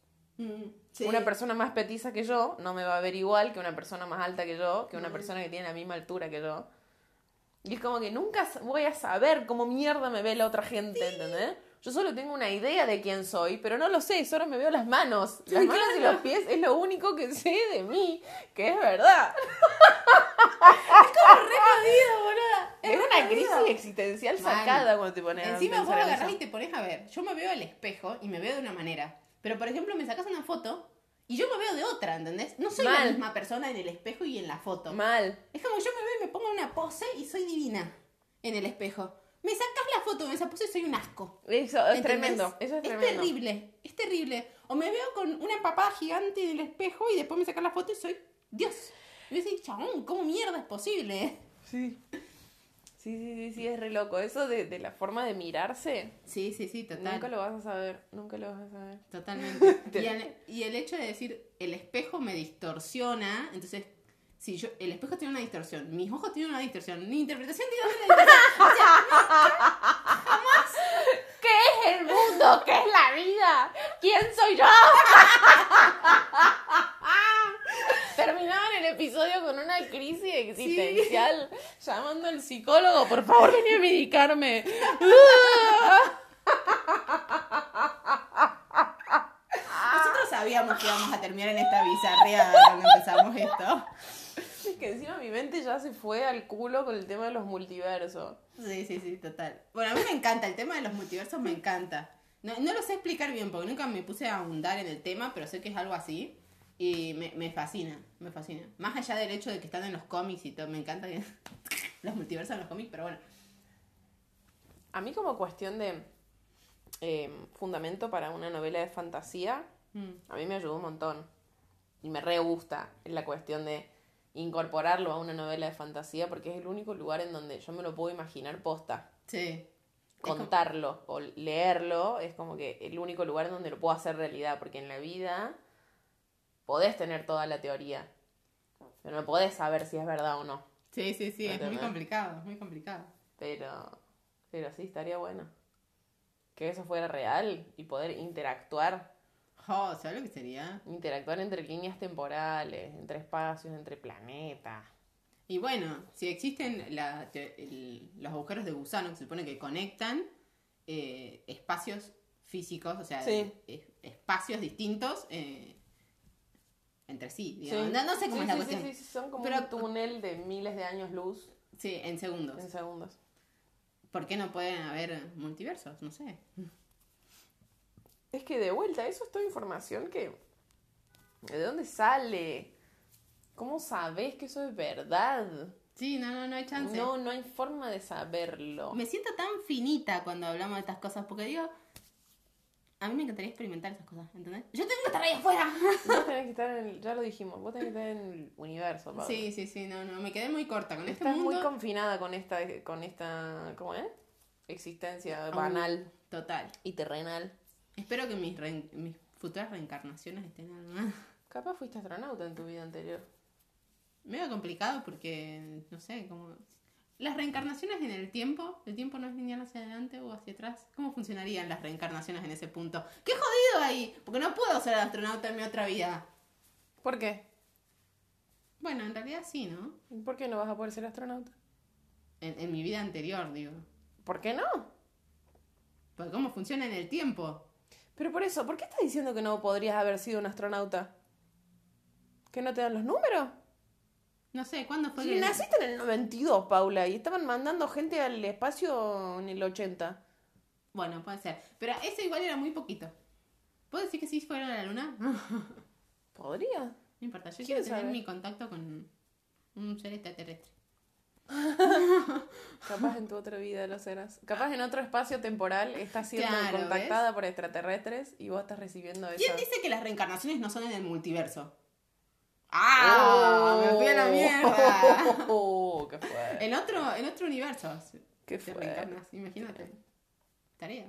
Mm. Sí. Una persona más petiza que yo no me va a ver igual que una persona más alta que yo, que una Mm. persona que tiene la misma altura que yo. Y es como que nunca voy a saber cómo mierda me ve la otra gente, ¿entendés? Yo solo tengo una idea de quién soy, pero no lo sé, solo me veo las manos. Las Sí, manos y claro. los pies es lo único que sé de mí, que es verdad. re jodido, boluda. Es, re una jodido. crisis existencial Mal. sacada cuando te pones a Encima vos pensar en agarrás eso. y te pones a ver. Yo me veo al espejo y me veo de una manera. Pero, por ejemplo, me sacas una foto y yo me veo de otra, ¿entendés? No soy la Mal. misma persona en el espejo y en la foto. Mal. Es como yo me veo y me pongo una pose y soy divina en el espejo. Me sacas la foto en esa pose y soy un asco. Eso es ¿entendés? tremendo. Eso es tremendo. terrible, es terrible. O me veo con una empapada gigante en el espejo y después me sacas la foto y soy Dios. Y yo decís, chabón, ¿cómo mierda es posible? Sí. Sí, sí, sí, sí, es re loco. Eso de, de la forma de mirarse, Sí, sí, sí, total. nunca lo vas a saber. Nunca lo vas a saber. Totalmente. y, el, y el hecho de decir, el espejo me distorsiona, entonces, si yo, el espejo tiene una distorsión, mis ojos tienen una distorsión, mi interpretación tiene una distorsión. O sea, ¿Qué es el mundo? ¿Qué es la vida? ¿Quién soy yo? Terminaban el episodio con una crisis existencial llamando al psicólogo, por favor, vení a medicarme. nosotros sabíamos que íbamos a terminar en esta bizarreada cuando empezamos esto. Es que encima mi mente ya se fue al culo con el tema de los multiversos. Sí, sí, sí, total. Bueno, a mí me encanta, el tema de los multiversos me encanta. No, no lo sé explicar bien porque nunca me puse a ahondar en el tema, pero sé que es algo así. Y me, me fascina, me fascina. Más allá del hecho de que están en los cómics y todo, me encanta que los multiversos en los cómics, pero bueno. A mí como cuestión de eh, fundamento para una novela de fantasía, Mm. a mí me ayudó un montón. Y me re gusta la cuestión de incorporarlo a una novela de fantasía porque es el único lugar en donde yo me lo puedo imaginar posta. Sí. como- Contarlo o leerlo es como que el único lugar en donde lo puedo hacer realidad porque en la vida podés tener toda la teoría, pero no podés saber si es verdad o no. Sí, sí, sí, es muy complicado, es muy complicado. Pero, pero sí, estaría bueno. Que eso fuera real y poder interactuar, Oh, ¿sabes lo que sería? interactuar entre líneas temporales, entre espacios, entre planetas. Y bueno, si existen la- el- los agujeros de gusano que se supone que conectan eh, espacios físicos, o sea, Sí. es- espacios distintos eh, entre sí, digamos. Sí. No, no sé cómo Sí, es la cuestión. Sí, sí, son como Pero- un túnel de miles de años luz Sí, en segundos. en segundos. ¿Por qué no pueden haber multiversos? No sé. Es que de vuelta, eso es toda información que... ¿De dónde sale? ¿Cómo sabes que eso es verdad? Sí, no, no, no hay chance. No, no hay forma de saberlo. Me siento tan finita cuando hablamos de estas cosas, porque digo, a mí me encantaría experimentar esas cosas, ¿entendés? Yo tengo que estar ahí afuera. Vos tenés que estar en el, ya lo dijimos, vos tenés que estar en el universo, Paula. Sí, sí, sí, no, no, me quedé muy corta con este Estás mundo. muy confinada con esta, con esta, ¿cómo es? Existencia banal Total. y terrenal. Espero que mis, reen- mis futuras reencarnaciones estén más. Capaz fuiste astronauta en tu vida anterior. Medio complicado porque, no sé, como... Las reencarnaciones en el tiempo, el tiempo no es lineal hacia adelante o hacia atrás. ¿Cómo funcionarían las reencarnaciones en ese punto? ¡Qué jodido ahí! Porque no puedo ser astronauta en mi otra vida. ¿Por qué? Bueno, en realidad sí, ¿no? ¿Por qué no vas a poder ser astronauta? En, en mi vida anterior, digo. ¿Por qué no? Porque cómo funciona en el tiempo. Pero por eso, ¿por qué estás diciendo que no podrías haber sido un astronauta? ¿Que no te dan los números? No sé, ¿cuándo fue Si que- naciste en el 92, Paula, y estaban mandando gente al espacio en el 80. Bueno, puede ser. Pero eso igual era muy poquito. ¿Puedo decir que sí fueron a la luna? no ¿Podría? importa, yo ¿Quién quiero tener mi contacto con un ser extraterrestre. Capaz en tu otra vida lo serás. Capaz en otro espacio temporal estás siendo Claro, contactada por extraterrestres y vos estás recibiendo eso. ¿Quién dice que las reencarnaciones no son en el multiverso? ¡Ah! ¡Me fui a la mierda! Oh, qué fue. En otro, en otro universo Qué te fuerte. reencarnas, imagínate. Tarea.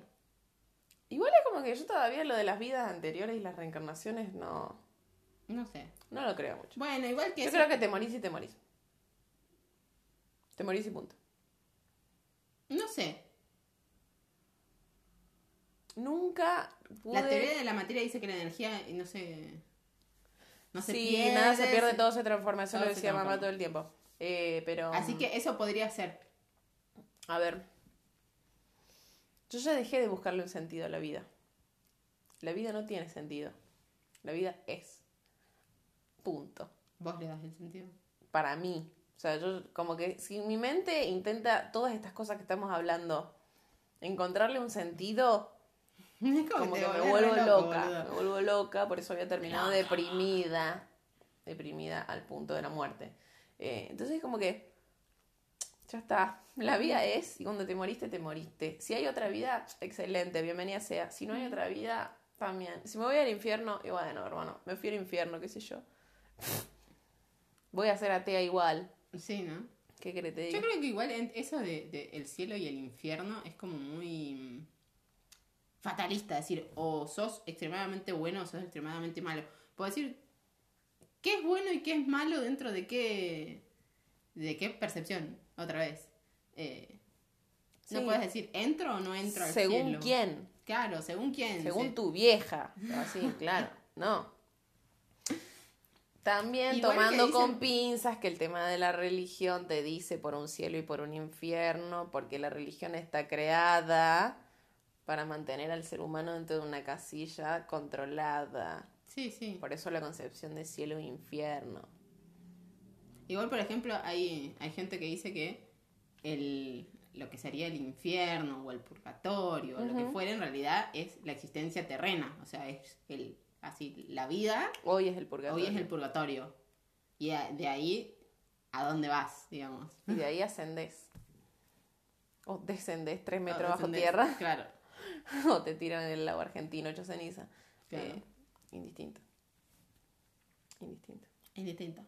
Igual es como que yo todavía lo de las vidas anteriores y las reencarnaciones no, No sé. no lo creo mucho. Bueno, igual que Yo eso- creo que te morís y te morís. Te morís y punto. No sé. Nunca pude... La teoría de la materia dice que la energía no se. No se sí, pierde. nada se pierde, todo se transforma. Eso todo lo decía mamá todo el tiempo. Eh, pero... Así que eso podría ser. A ver. Yo ya dejé de buscarle un sentido a la vida. La vida no tiene sentido. La vida es. Punto. Vos le das el sentido. Para mí. O sea, yo como que si mi mente intenta todas estas cosas que estamos hablando, encontrarle un sentido, Como que me vuelvo loco, loca. Me vuelvo loca, por eso había terminado deprimida. Deprimida al punto de la muerte. Eh, entonces como que ya está. La vida es, y cuando te moriste, te moriste. Si hay otra vida, excelente, bienvenida sea. Si no hay otra vida, también. Si me voy al infierno, y bueno, hermano, me fui al infierno, qué sé yo. Voy a ser atea igual. Sí, ¿no? ¿Qué te Yo creo que igual eso de, de el cielo y el infierno es como muy fatalista. Decir, o sos extremadamente bueno o sos extremadamente malo. Puedo decir, ¿qué es bueno y qué es malo dentro de qué, de qué percepción? Otra vez. Eh, No puedes decir, ¿entro o no entro al Según cielo? quién. Claro, según quién. Según sí. tu vieja. Así, claro. No. También Igual tomando dicen- con pinzas que el tema de la religión te dice por un cielo y por un infierno, porque la religión está creada para mantener al ser humano dentro de una casilla controlada. Sí, sí. Por eso la concepción de cielo e infierno. Igual, por ejemplo, hay, hay gente que dice que el, lo que sería el infierno o el purgatorio o lo que fuera en realidad es la existencia terrena. O sea, es el así la vida, Hoy es el purgatorio. hoy es el purgatorio. Y a- de ahí a dónde vas, digamos. Y de ahí ascendés. O descendés tres metros O bajo tierra. Claro. o te tiran en el lago argentino hecho ceniza. Claro. Eh, indistinto. Indistinto. Es distinto.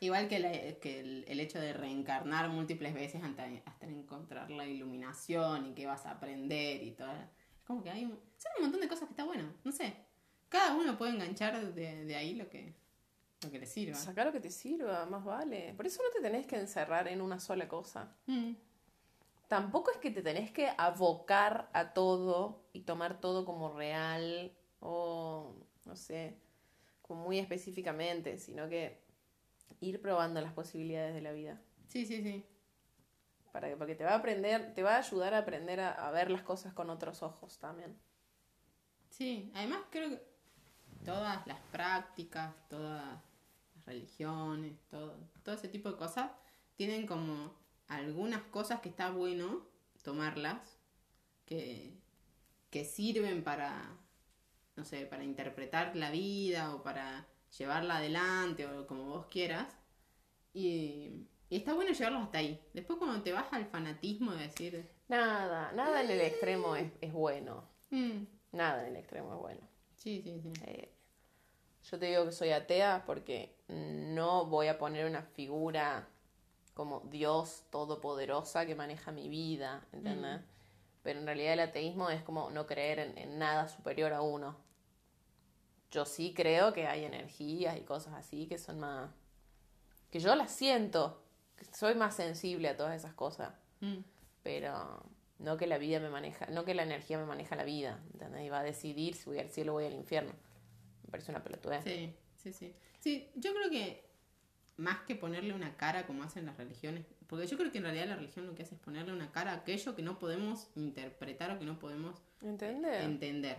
Igual que, la- que el, el hecho de reencarnar múltiples veces hasta, hasta encontrar la iluminación y que vas a aprender y todo. Es como que hay un, son un montón de cosas que está bueno. No sé. Cada uno puede enganchar de, de ahí lo que, lo que le sirva. Saca lo que te sirva, más vale. Por eso no te tenés que encerrar en una sola cosa. Mm. Tampoco es que te tenés que abocar a todo y tomar todo como real o, no sé, como muy específicamente, sino que ir probando las posibilidades de la vida. Sí, sí, sí. Para que, porque te va a aprender, te va a ayudar a aprender a, a ver las cosas con otros ojos también. Sí, además creo que todas las prácticas, todas las religiones, todo, todo ese tipo de cosas tienen como algunas cosas que está bueno tomarlas, que, que sirven para, no sé, para interpretar la vida o para llevarla adelante o como vos quieras. Y, Y está bueno llevarlos hasta ahí. Después cuando te vas al fanatismo de decir... Nada, nada en el extremo es, es bueno. "Mm, Nada en el extremo es bueno. sí, sí, sí. Eh, yo te digo que soy atea porque no voy a poner una figura como Dios todopoderosa que maneja mi vida, ¿entendés? Pero en realidad el ateísmo es como no creer en, en nada superior a uno. Yo sí creo que hay energías y cosas así que son más... que yo las siento, que soy más sensible a todas esas cosas, Mm, pero no que la vida me maneja, no que la energía me maneja la vida, ¿entendés? Y va a decidir si voy al cielo o voy al infierno. Me parece una pelotudez. Sí, sí, sí. Sí, yo creo que más que ponerle una cara como hacen las religiones, porque yo creo que en realidad la religión lo que hace es ponerle una cara a aquello que no podemos interpretar o que no podemos ¿Entendés? entender.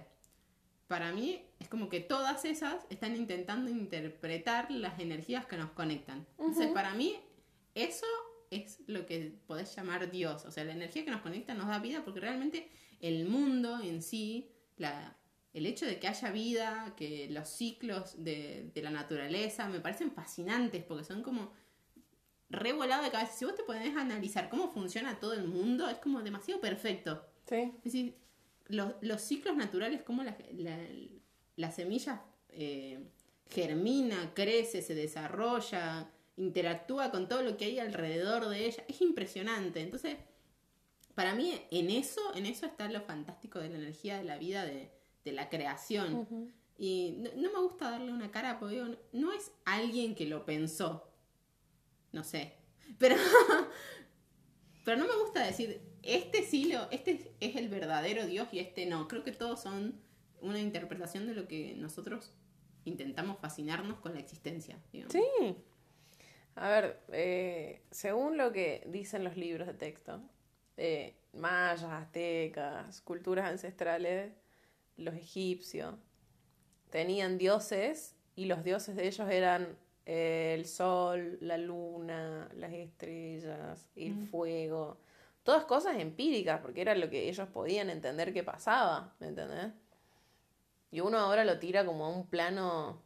Para mí es como que todas esas están intentando interpretar las energías que nos conectan. Entonces, para mí eso es lo que podés llamar Dios. O sea, la energía que nos conecta nos da vida porque realmente el mundo en sí, la, el hecho de que haya vida, que los ciclos de, de la naturaleza me parecen fascinantes porque son como re volado de cabeza. Si vos te podés analizar cómo funciona todo el mundo, es como demasiado perfecto. Sí. Es decir, los, los ciclos naturales, cómo la, la, la semilla eh, germina, crece, se desarrolla, interactúa con todo lo que hay alrededor de ella, es impresionante. Entonces, para mí, en eso, en eso está lo fantástico de la energía de la vida, de, de la creación. Y no, no me gusta darle una cara, porque digo, no es alguien que lo pensó. No sé. Pero, pero no me gusta decir, este sí lo, este es el verdadero Dios y este no. Creo que todos son una interpretación de lo que nosotros intentamos fascinarnos con la existencia. digamos. Sí. A ver, eh, según lo que dicen los libros de texto, eh, mayas, aztecas, culturas ancestrales, los egipcios, tenían dioses y los dioses de ellos eran eh, el sol, la luna, las estrellas, el fuego. Todas cosas empíricas, porque era lo que ellos podían entender que pasaba, ¿me entendés? Y uno ahora lo tira como a un plano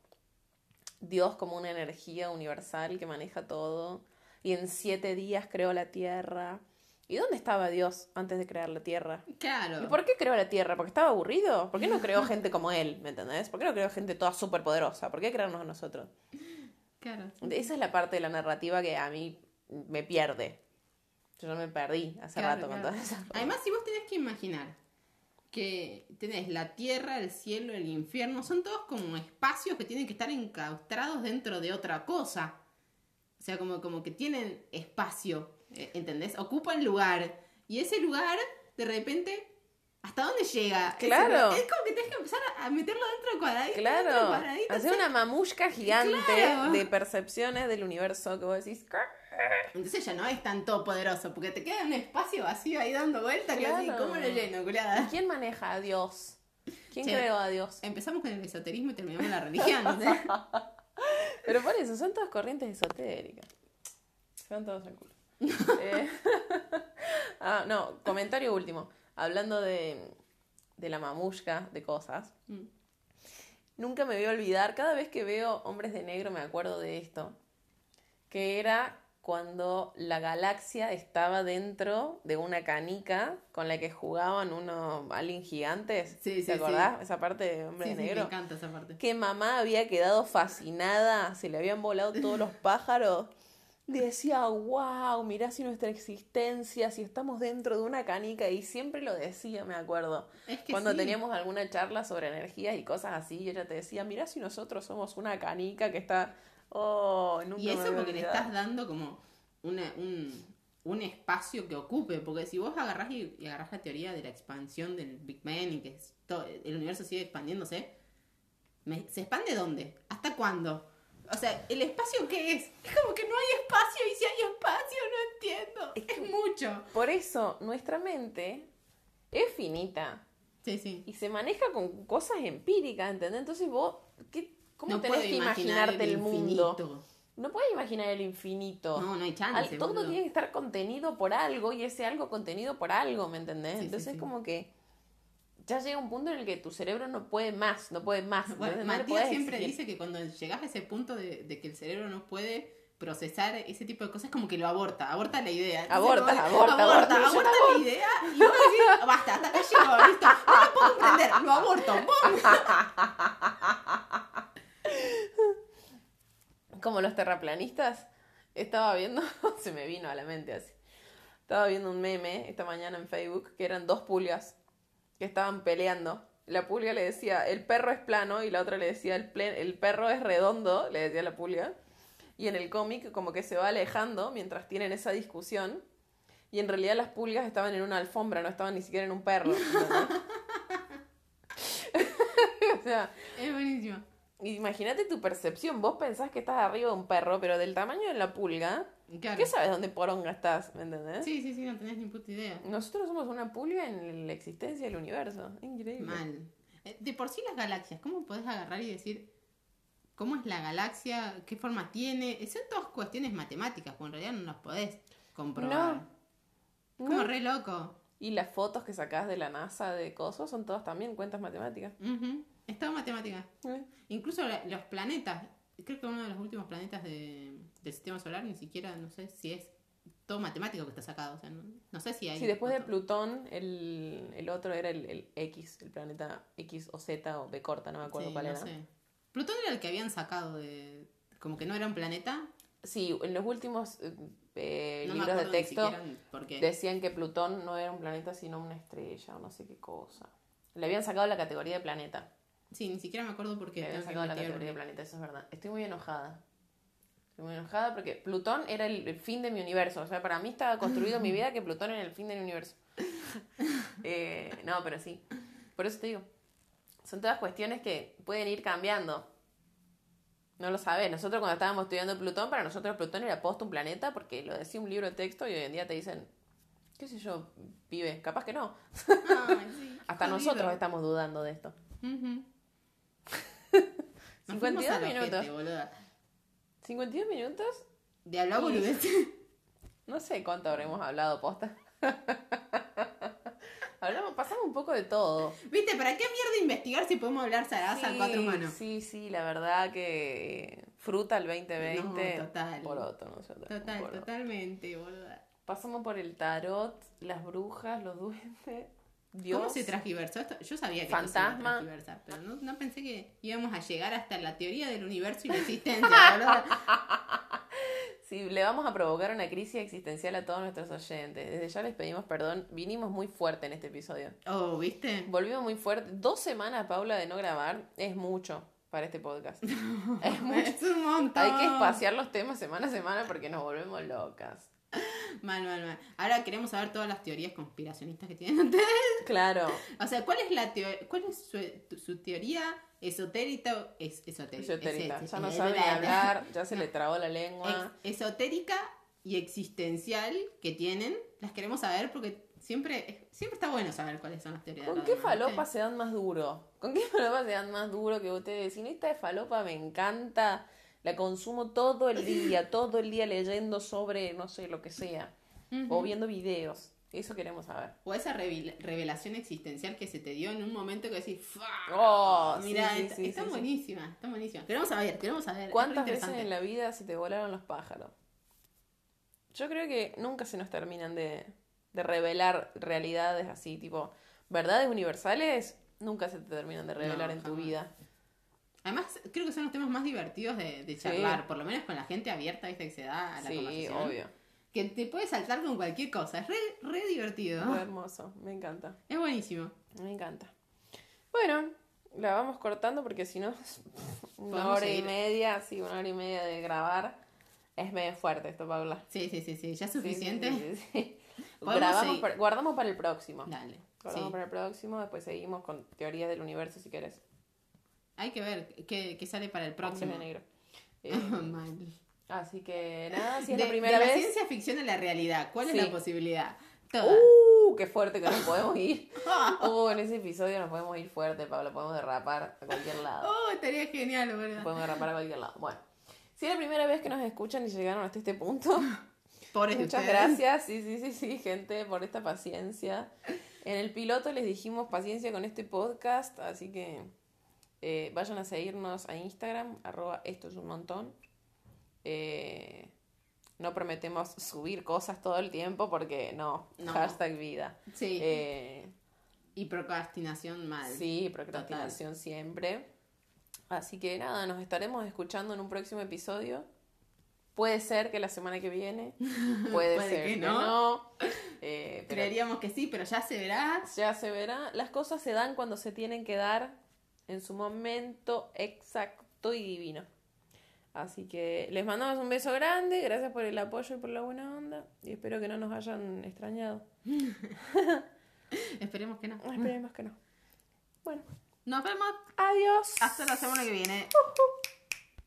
Dios como una energía universal que maneja todo. Y en siete días creó la tierra. ¿Y dónde estaba Dios antes de crear la tierra? Claro. ¿Y por qué creó la tierra? ¿Porque estaba aburrido? ¿Por qué no creó gente como él? ¿Me entendés? ¿Por qué no creó gente toda súper poderosa? ¿Por qué crearnos a nosotros? Claro. Esa es la parte de la narrativa que a mí me pierde. Yo me perdí hace Claro, rato con claro. todas esas. Además, si vos tenés que imaginar que tenés la tierra, el cielo, el infierno, son todos como espacios que tienen que estar encaustrados dentro de otra cosa. O sea, como, como que tienen espacio, eh, ¿entendés? Ocupan lugar. Y ese lugar, de repente, ¿hasta dónde llega? Claro. es como que tenés que empezar a meterlo dentro de cuadradito. Claro, cuadradito, hacer o sea, una mamushka gigante Claro. de percepciones del universo que vos decís. Entonces ya no es tan todopoderoso, porque te queda un espacio vacío ahí dando vueltas, así, Claro. ¿cómo lo lleno, ¿Y culiada? quién maneja a Dios? ¿Quién creó a Dios? Empezamos con el esoterismo y terminamos en la religión. Pero por eso, son todas corrientes esotéricas. Van todos culo. Eh, ah, no, comentario último. Hablando de, de la mamushka, de cosas. Mm. Nunca me voy a olvidar, cada vez que veo hombres de negro me acuerdo de esto. Que era cuando la galaxia estaba dentro de una canica con la que jugaban unos aliens gigantes. Sí, sí, ¿Te acordás? Esa parte de hombre de sí, me negro. encanta esa parte. que mamá había quedado fascinada, se le habían volado todos los pájaros. Decía, wow, mirá si nuestra existencia, si estamos dentro de una canica, y siempre lo decía, me acuerdo. Es que Cuando sí. teníamos alguna charla sobre energías y cosas así, y ella te decía, mirá si nosotros somos una canica que está. Oh, nunca Y me eso voy a porque le olvidar". estás dando como una- un, un espacio que ocupe, porque si vos agarrás y, y agarrás la teoría de la expansión del Big Bang y que todo- el universo sigue expandiéndose, me- ¿se expande dónde? ¿Hasta cuándo? O sea, ¿el espacio qué es? Es como que no hay espacio y si hay espacio no entiendo. Es, mucho. Por eso, nuestra mente es finita Sí, sí. y se maneja con cosas empíricas, ¿entendés? Entonces vos, ¿qué, ¿cómo no tenés que imaginar imaginarte el, mundo? No puedes imaginar el infinito. No, no hay Al- chance. todo boludo. tiene que estar contenido por algo y ese algo contenido por algo, ¿me entendés? Sí, sí, Entonces sí. como que ya llega un punto en el que tu cerebro no puede más, no puede más. Bueno, Matías siempre exigir. dice que cuando llegas a ese punto de, de que el cerebro no puede, procesar ese tipo de cosas, como que lo aborta, aborta la idea. Aborta, aborta, aborta, aborta, aborta aborta. la idea y vos decís, basta, hasta acá llegó, listo, no lo puedo comprender, lo aborto, ¡pum! Como los terraplanistas, estaba viendo, se me vino a la mente así. Estaba viendo un meme esta mañana en Facebook que eran dos pulgas que estaban peleando. La pulga le decía, el perro es plano, y la otra le decía, el, el perro es redondo, le decía la pulga. Y en el cómic como que se va alejando mientras tienen esa discusión. Y en realidad las pulgas estaban en una alfombra, no estaban ni siquiera en un perro. o sea, Es buenísimo. Imagínate tu percepción. Vos pensás que estás arriba de un perro, pero del tamaño de la pulga, Claro. ¿qué sabes dónde poronga estás? ¿Me entendés? Sí, sí, sí, no tenés ni puta idea. Nosotros somos una pulga en la existencia del universo. Increíble. Mal. Eh, De por sí las galaxias, ¿cómo podés agarrar y decir cómo es la galaxia? ¿Qué forma tiene? Son todas cuestiones matemáticas, porque en realidad no las podés comprobar. No. Como No. re loco. Y las fotos que sacás de la NASA de cosas son todas también cuentas matemáticas. Ujú. Es todo matemática. Eh. Incluso los planetas. Creo que uno de los últimos planetas de- del sistema solar ni siquiera, no sé si es todo matemático que está sacado. O sea, no, no sé si hay. Sí, después de. Plutón, el, el otro era el, el X, el planeta X o Z o B corta, no me acuerdo Sí, cuál no era. sé. Plutón era el que habían sacado de. Como que no era un planeta. Sí, en los últimos eh, eh, No libros de texto decían que Plutón no era un planeta sino una estrella o no sé qué cosa. Le habían sacado la categoría de planeta. Sí, ni siquiera me acuerdo por qué. Le habían sacado la categoría de planeta, eso es verdad. Estoy muy enojada. Estoy muy enojada porque Plutón era el, el fin de mi universo. O sea, para mí estaba construido mi vida que Plutón era el fin del universo. Eh, no, pero sí. Por eso te digo. Son todas cuestiones que pueden ir cambiando. No lo sabes. Nosotros cuando estábamos estudiando Plutón, para nosotros Plutón era post un planeta porque lo decía un libro de texto y hoy en día te dicen, qué sé yo, pibe, capaz que no. Ay, sí, Hasta jodido. nosotros estamos dudando de esto. Ujú. Nos 52 fuimos al minutos. boluda. 52 minutos De hablar boludeces. No sé cuánto habremos hablado, posta. Hablamos, pasamos un poco de todo. ¿Viste? ¿Para qué mierda investigar si podemos hablar zaraza a cuatro manos? sí, sí, la verdad que fruta el 2020. No, total. Poroto, nosotros. Total, poroto. totalmente, boluda. Pasamos por el tarot, las brujas, los duendes, Dios. ¿Cómo se transgiversó esto? Yo sabía que Fantasma. esto se iba a transgiversar, pero no, no pensé que íbamos a llegar hasta la teoría del universo y la existencia, boluda. Sí, le vamos a provocar una crisis existencial a todos nuestros oyentes. Desde ya les pedimos perdón. Vinimos muy fuerte en este episodio. Oh, ¿viste? Volvimos muy fuerte. Dos semanas, Paula, de no grabar es mucho para este podcast. es mucho. Es un montón. Hay que espaciar los temas semana a semana porque nos volvemos locas. Mal, mal, mal. Ahora queremos saber todas las teorías conspiracionistas que tienen ustedes. Claro. O sea, ¿cuál es la teo- cuál es su, su teoría esotérica? Es, esotérica. Esotérica. Es- Ya no sabe hablar, ya se le trabó la lengua. ex- esotérica y existencial que tienen. Las queremos saber porque siempre, siempre está bueno saber cuáles son las teorías. de ¿Con qué falopa se dan más duro? ¿Con qué falopa se dan más duro que ustedes? Si esta de falopa me encanta, la consumo todo el día, todo el día leyendo sobre, no sé, lo que sea. O viendo videos. Eso queremos saber. O esa revel- revelación existencial que se te dio en un momento que decís, "Fua, Oh, mira, sí, está, sí, está sí, sí. buenísima, está buenísima. Queremos saber, queremos saber. ¿Cuántas veces en la vida se te volaron los pájaros? Yo creo que nunca se nos terminan de, de revelar realidades así, tipo, verdades universales, nunca se te terminan de revelar No, en tu vida. Además, creo que son los temas más divertidos de, de Sí. charlar, por lo menos con la gente abierta, viste, que se da a la Sí, conversación. obvio. Que te puede saltar con cualquier cosa, es re, re divertido. Muy hermoso, me encanta, Es buenísimo. me encanta. Bueno, la vamos cortando porque si no, una hora y media, sí, una hora y media de grabar. Es medio fuerte esto, Paula. Sí, sí, sí, sí, ya es suficiente. sí, sí, sí. Podemos Grabamos seguir. para- guardamos para el próximo. Dale. Guardamos para el próximo, después seguimos con teorías del universo si querés. Hay que ver qué, qué sale para el próximo. Negro. Eh, así que nada, si es de, la primera de la vez. ciencia ficción a la realidad, ¿cuál Sí. es la posibilidad? Toda. ¡Uh! ¡Qué fuerte que nos podemos ir! ¡Uh! En ese episodio nos podemos ir fuerte, Pablo. Podemos derrapar a cualquier lado. Oh, estaría genial, boludo. Podemos derrapar a cualquier lado. Bueno, si es la primera vez que nos escuchan y llegaron hasta este punto, Pobres muchas ustedes. gracias. Sí, sí, sí, sí, gente, por esta paciencia. En el piloto les dijimos paciencia con este podcast, así que eh, vayan a seguirnos a Instagram, arroba esto es un montón. Eh, no prometemos subir cosas todo el tiempo porque no, No. hashtag vida. Sí. Eh, y procrastinación mal. sí, procrastinación siempre. Así que nada, nos estaremos escuchando en un próximo episodio. Puede ser que la semana que viene, puede, Puede ser que que, no. no. Eh, pero Creeríamos que sí, pero ya se verá. ya se verá. Las cosas se dan cuando se tienen que dar en su momento exacto y divino. Así que les mandamos un beso grande, gracias por el apoyo y por la buena onda y espero que no nos hayan extrañado. Esperemos que no. Esperemos que no. Bueno, Nos vemos adiós. hasta la semana que viene.